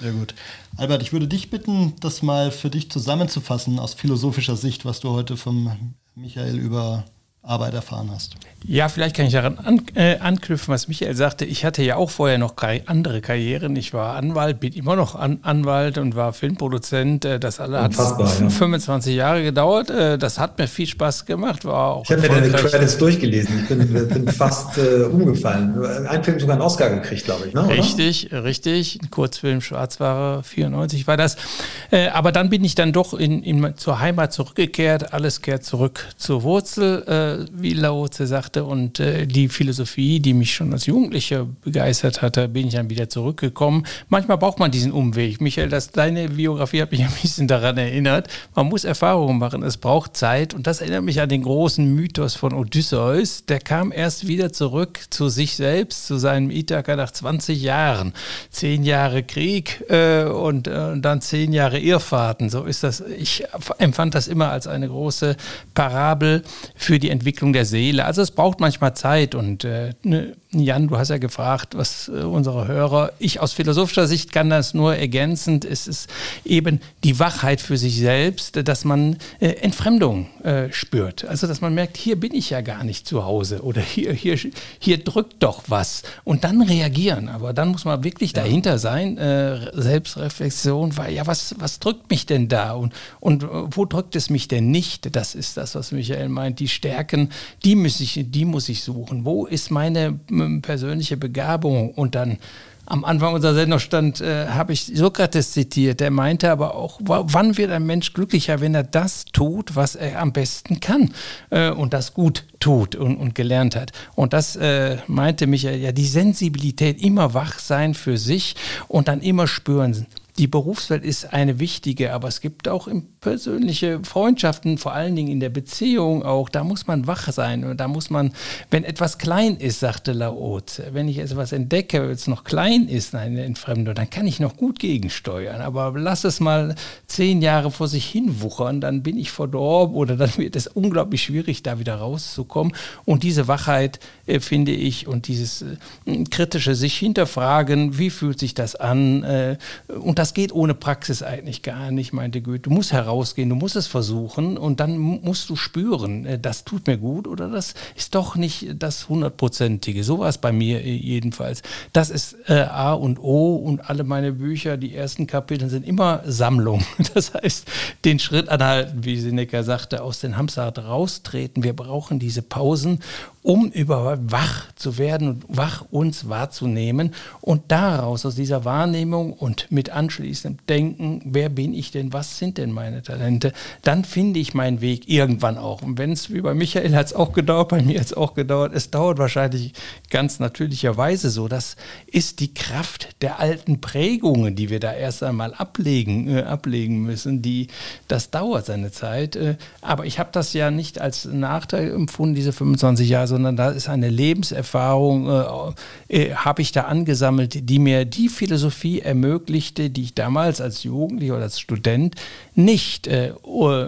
Sehr gut. Albert, ich würde dich bitten, das mal für dich zusammenzufassen aus philosophischer Sicht, was du heute vom Michael über Arbeit erfahren hast. Ja, vielleicht kann ich daran an, äh, anknüpfen, was Michael sagte. Ich hatte ja auch vorher noch andere Karrieren. Ich war Anwalt, bin immer noch An Anwalt und war Filmproduzent. Äh, das alle hat ja. 25 Jahre gedauert. Äh, das hat mir viel Spaß gemacht. War auch ich habe mir deine Credits durchgelesen. Ich bin, bin fast äh, umgefallen. Ein Film sogar einen Oscar gekriegt, glaube ich. Ne, richtig, oder? richtig. Ein Kurzfilm, Schwarzware, 94 war das. Äh, aber dann bin ich dann doch in, in, zur Heimat zurückgekehrt. Alles kehrt zurück zur Wurzel wie Laoze sagte. Und äh, die Philosophie, die mich schon als Jugendlicher begeistert hatte, bin ich dann wieder zurückgekommen. Manchmal braucht man diesen Umweg. Michael, das, deine Biografie hat mich ein bisschen daran erinnert. Man muss Erfahrungen machen, es braucht Zeit. Und das erinnert mich an den großen Mythos von Odysseus. Der kam erst wieder zurück zu sich selbst, zu seinem Ithaka nach 20 Jahren. Zehn Jahre Krieg äh, und, äh, und dann zehn Jahre Irrfahrten. So ist das. Ich empfand das immer als eine große Parabel für die Entwicklung Entwicklung der Seele. Also es braucht manchmal Zeit. Und äh, ne, Jan, du hast ja gefragt, was äh, unsere Hörer, ich aus philosophischer Sicht kann das nur ergänzend. Es ist eben die Wachheit für sich selbst, dass man äh, Entfremdung äh, spürt. Also dass man merkt, hier bin ich ja gar nicht zu Hause oder hier, hier, hier drückt doch was. Und dann reagieren. Aber dann muss man wirklich ja. dahinter sein. Selbstreflexion, weil ja, was, was drückt mich denn da? Und, und wo drückt es mich denn nicht? Das ist das, was Michael meint, die Stärke Stärken, die muss ich, die muss ich suchen. Wo ist meine persönliche Begabung? Und dann am Anfang unserer Sendung stand, äh, habe ich Sokrates zitiert, der meinte aber auch, wann wird ein Mensch glücklicher, wenn er das tut, was er am besten kann äh, und das gut tut und, und gelernt hat. Und das äh, meinte Michael, ja, die Sensibilität, immer wach sein für sich und dann immer spüren, die Berufswelt ist eine wichtige, aber es gibt auch im persönliche Freundschaften, vor allen Dingen in der Beziehung auch, da muss man wach sein. Und da muss man, wenn etwas klein ist, sagte Laot, wenn ich etwas entdecke, wenn es noch klein ist, eine Entfremdung, dann kann ich noch gut gegensteuern. Aber lass es mal zehn Jahre vor sich hin wuchern, dann bin ich verdorben oder dann wird es unglaublich schwierig, da wieder rauszukommen. Und diese Wachheit, äh, finde ich, und dieses äh, kritische sich hinterfragen, wie fühlt sich das an? Äh, und das geht ohne Praxis eigentlich gar nicht, meinte Goethe. Du musst herausgehen, du musst es versuchen und dann musst du spüren, äh, das tut mir gut oder das ist doch nicht das hundertprozentige. So war es bei mir äh, jedenfalls. Das ist äh, A und O und alle meine Bücher, die ersten Kapitel sind immer Sammlung. Das heißt, den Schritt anhalten, wie Seneca sagte, aus den Hamsterrad raustreten. Wir brauchen diese Pausen um über wach zu werden und wach uns wahrzunehmen und daraus aus dieser Wahrnehmung und mit anschließendem Denken, wer bin ich denn, was sind denn meine Talente, dann finde ich meinen Weg irgendwann auch. Und wenn es wie bei Michael hat es auch gedauert, bei mir hat es auch gedauert, es dauert wahrscheinlich ganz natürlicherweise so. Das ist die Kraft der alten Prägungen, die wir da erst einmal ablegen, äh, ablegen müssen. Die, das dauert seine Zeit. Äh, aber ich habe das ja nicht als Nachteil empfunden, diese 25 Jahre, sondern da ist eine Lebenserfahrung, äh, äh, habe ich da angesammelt, die mir die Philosophie ermöglichte, die ich damals als Jugendlicher oder als Student nicht, äh,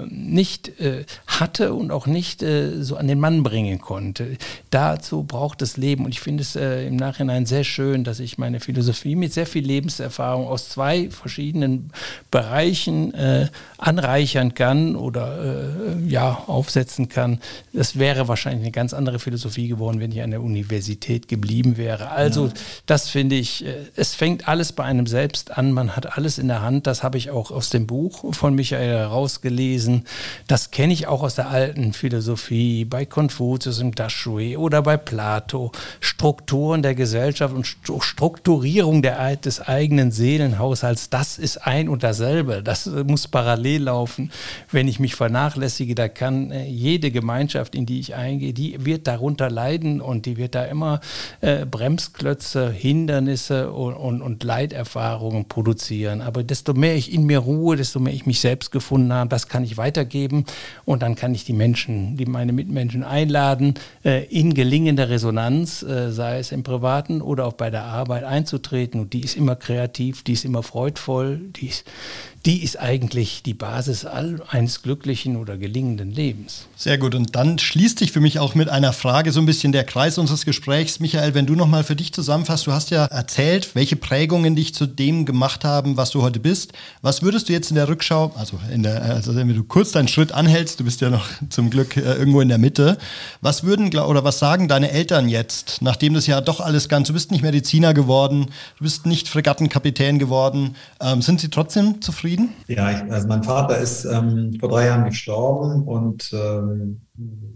nicht äh, hatte und auch nicht äh, so an den Mann bringen konnte. Dazu braucht es Leben und ich finde es äh, im Nachhinein sehr schön, dass ich meine Philosophie mit sehr viel Lebenserfahrung aus zwei verschiedenen Bereichen anreichern kann oder ja aufsetzen kann. Das wäre wahrscheinlich eine ganz andere Philosophie Philosophie geworden, wenn ich an der Universität geblieben wäre. Also ja. das finde ich, äh, es fängt alles bei einem selbst an, man hat alles in der Hand, das habe ich auch aus dem Buch von Michael herausgelesen, das kenne ich auch aus der alten Philosophie, bei Konfuzius im Dashui oder bei Plato, Strukturen der Gesellschaft und Strukturierung der, des eigenen Seelenhaushalts, das ist ein und dasselbe, das muss parallel laufen. Wenn ich mich vernachlässige, da kann äh, jede Gemeinschaft, in die ich eingehe, die wird darunter darunter leiden und die wird da immer äh, Bremsklötze, Hindernisse und, und, und, Leiterfahrungen produzieren. Aber desto mehr ich in mir ruhe, desto mehr ich mich selbst gefunden habe, das kann ich weitergeben und dann kann ich die Menschen, die meine Mitmenschen einladen, äh, in gelingender Resonanz, äh, sei es im Privaten oder auch bei der Arbeit einzutreten. Und die ist immer kreativ, die ist immer freudvoll, die ist die ist eigentlich die Basis all eines glücklichen oder gelingenden Lebens. Sehr gut. Und dann schließt sich für mich auch mit einer Frage so ein bisschen der Kreis unseres Gesprächs. Michael, wenn du nochmal für dich zusammenfasst, du hast ja erzählt, welche Prägungen dich zu dem gemacht haben, was du heute bist. Was würdest du jetzt in der Rückschau, also, der, also wenn du kurz deinen Schritt anhältst, du bist ja noch zum Glück äh, irgendwo in der Mitte, was würden oder was sagen deine Eltern jetzt, nachdem das ja doch alles ganz, du bist nicht Mediziner geworden, du bist nicht Fregattenkapitän geworden, ähm, sind sie trotzdem zufrieden? Zufrieden? Ja, ich, also mein Vater ist ähm, vor drei Jahren gestorben und ähm,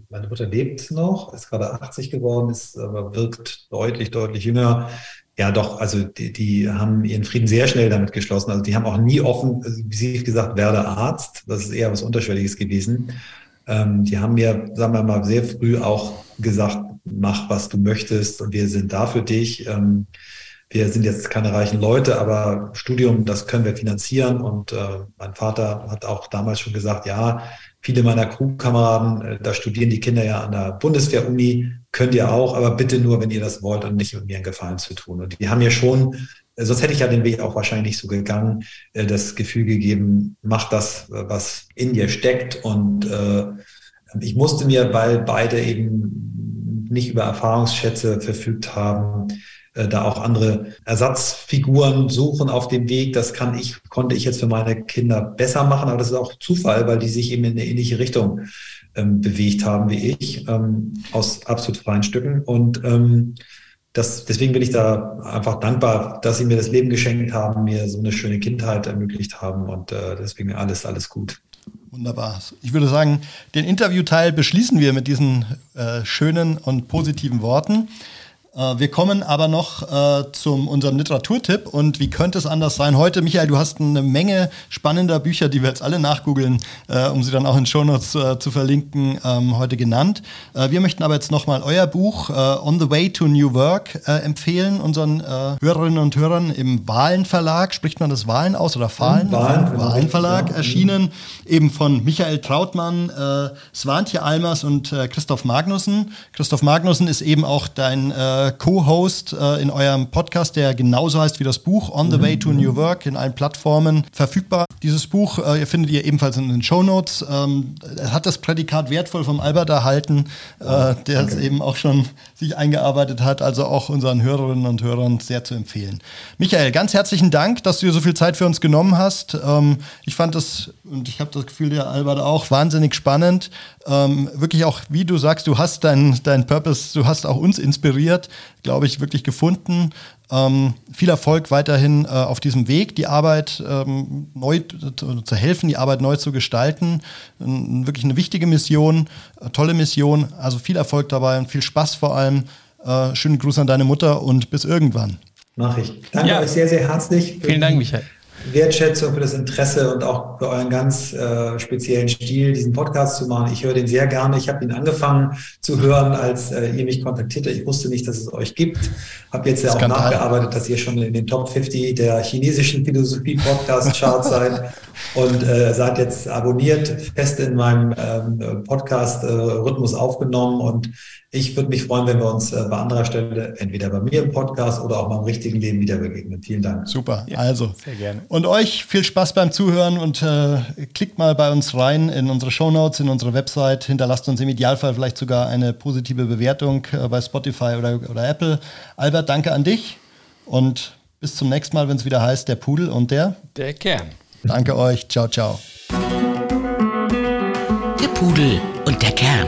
meine Mutter lebt noch, ist gerade 80 geworden, ist aber wirkt deutlich, deutlich jünger. Ja, doch, also die, die haben ihren Frieden sehr schnell damit geschlossen. Also die haben auch nie offen, also wie sie gesagt, werde Arzt. Das ist eher was Unterschwelliges gewesen. Ähm, die haben mir, sagen wir mal, sehr früh auch gesagt, mach, was du möchtest und wir sind da für dich. Ähm, wir sind jetzt keine reichen Leute, aber Studium, das können wir finanzieren. Und äh, mein Vater hat auch damals schon gesagt, ja, viele meiner Crewkameraden, äh, da studieren die Kinder ja an der Bundeswehr-Uni, könnt ihr auch, aber bitte nur, wenn ihr das wollt und nicht mit mir einen Gefallen zu tun. Und die haben mir schon, äh, sonst hätte ich ja den Weg auch wahrscheinlich so gegangen, äh, das Gefühl gegeben, mach das, was in dir steckt. Und äh, ich musste mir, weil beide eben nicht über Erfahrungsschätze verfügt haben, da auch andere Ersatzfiguren suchen auf dem Weg. Das kann ich, konnte ich jetzt für meine Kinder besser machen, aber das ist auch Zufall, weil die sich eben in eine ähnliche Richtung ähm, bewegt haben wie ich, ähm, aus absolut freien Stücken. Und ähm, das, deswegen bin ich da einfach dankbar, dass sie mir das Leben geschenkt haben, mir so eine schöne Kindheit ermöglicht haben und äh, deswegen alles, alles gut. Wunderbar. Ich würde sagen, den Interviewteil beschließen wir mit diesen äh, schönen und positiven Worten. Äh, wir kommen aber noch äh, zu unserem Literaturtipp und wie könnte es anders sein? Heute, Michael, du hast eine Menge spannender Bücher, die wir jetzt alle nachgoogeln, äh, um sie dann auch in Shownotes äh, zu verlinken, ähm, heute genannt. Äh, wir möchten aber jetzt nochmal euer Buch äh, On the Way to New Work empfehlen, unseren Hörerinnen und Hörern im Wahlen Verlag. Spricht man das Wahlen aus oder Fahlen? Wahlen, Wahlen Verlag erschienen, eben von Michael Trautmann, Svantje Almers und Christoph Magnussen. Christoph Magnussen ist eben auch dein Co-Host äh, in eurem Podcast, der genauso heißt wie das Buch, On the. Way to New Work, in allen Plattformen verfügbar. Dieses Buch äh, findet ihr ebenfalls in den Show Notes. Ähm, hat das Prädikat wertvoll vom Albert erhalten, äh, der es eben auch schon sich eingearbeitet hat, also auch unseren Hörerinnen und Hörern sehr zu empfehlen. Michael, ganz herzlichen Dank, dass du dir so viel Zeit für uns genommen hast. Ähm, ich fand das, und ich habe das Gefühl, der Albert auch, wahnsinnig spannend. Ähm, wirklich auch, wie du sagst, du hast deinen dein Purpose, du hast auch uns inspiriert glaube ich, wirklich gefunden. Ähm, viel Erfolg weiterhin äh, auf diesem Weg, die Arbeit ähm, neu zu, zu, helfen, die Arbeit neu zu gestalten. Ähm, wirklich eine wichtige Mission, äh, tolle Mission. Also viel Erfolg dabei und viel Spaß vor allem. Äh, schönen Gruß an deine Mutter und bis irgendwann. Mach ich. Danke ja. euch sehr, sehr herzlich. Vielen Dank, Michael. Wertschätzung, für das Interesse und auch für euren ganz äh, speziellen Stil, diesen Podcast zu machen. Ich höre den sehr gerne. Ich habe ihn angefangen zu hören, als äh, ihr mich kontaktierte. Ich wusste nicht, dass es euch gibt. Habe jetzt ja auch nachgearbeitet, dass ihr schon in den Top 50 der chinesischen Philosophie-Podcast-Charts seid und äh, seid jetzt abonniert, fest in meinem ähm, Podcast-Rhythmus aufgenommen und ich würde mich freuen, wenn wir uns äh, bei anderer Stelle, entweder bei mir im Podcast oder auch mal im richtigen Leben wieder begegnen. Vielen Dank. Super, ja, also. Sehr gerne. Und euch viel Spaß beim Zuhören und äh, klickt mal bei uns rein in unsere Shownotes, in unsere Website. Hinterlasst uns im Idealfall vielleicht sogar eine positive Bewertung äh, bei Spotify oder, oder Apple. Albert, danke an dich und bis zum nächsten Mal, wenn es wieder heißt, der Pudel und der? Der Kern. Danke euch. Ciao, ciao. Der Pudel und der Kern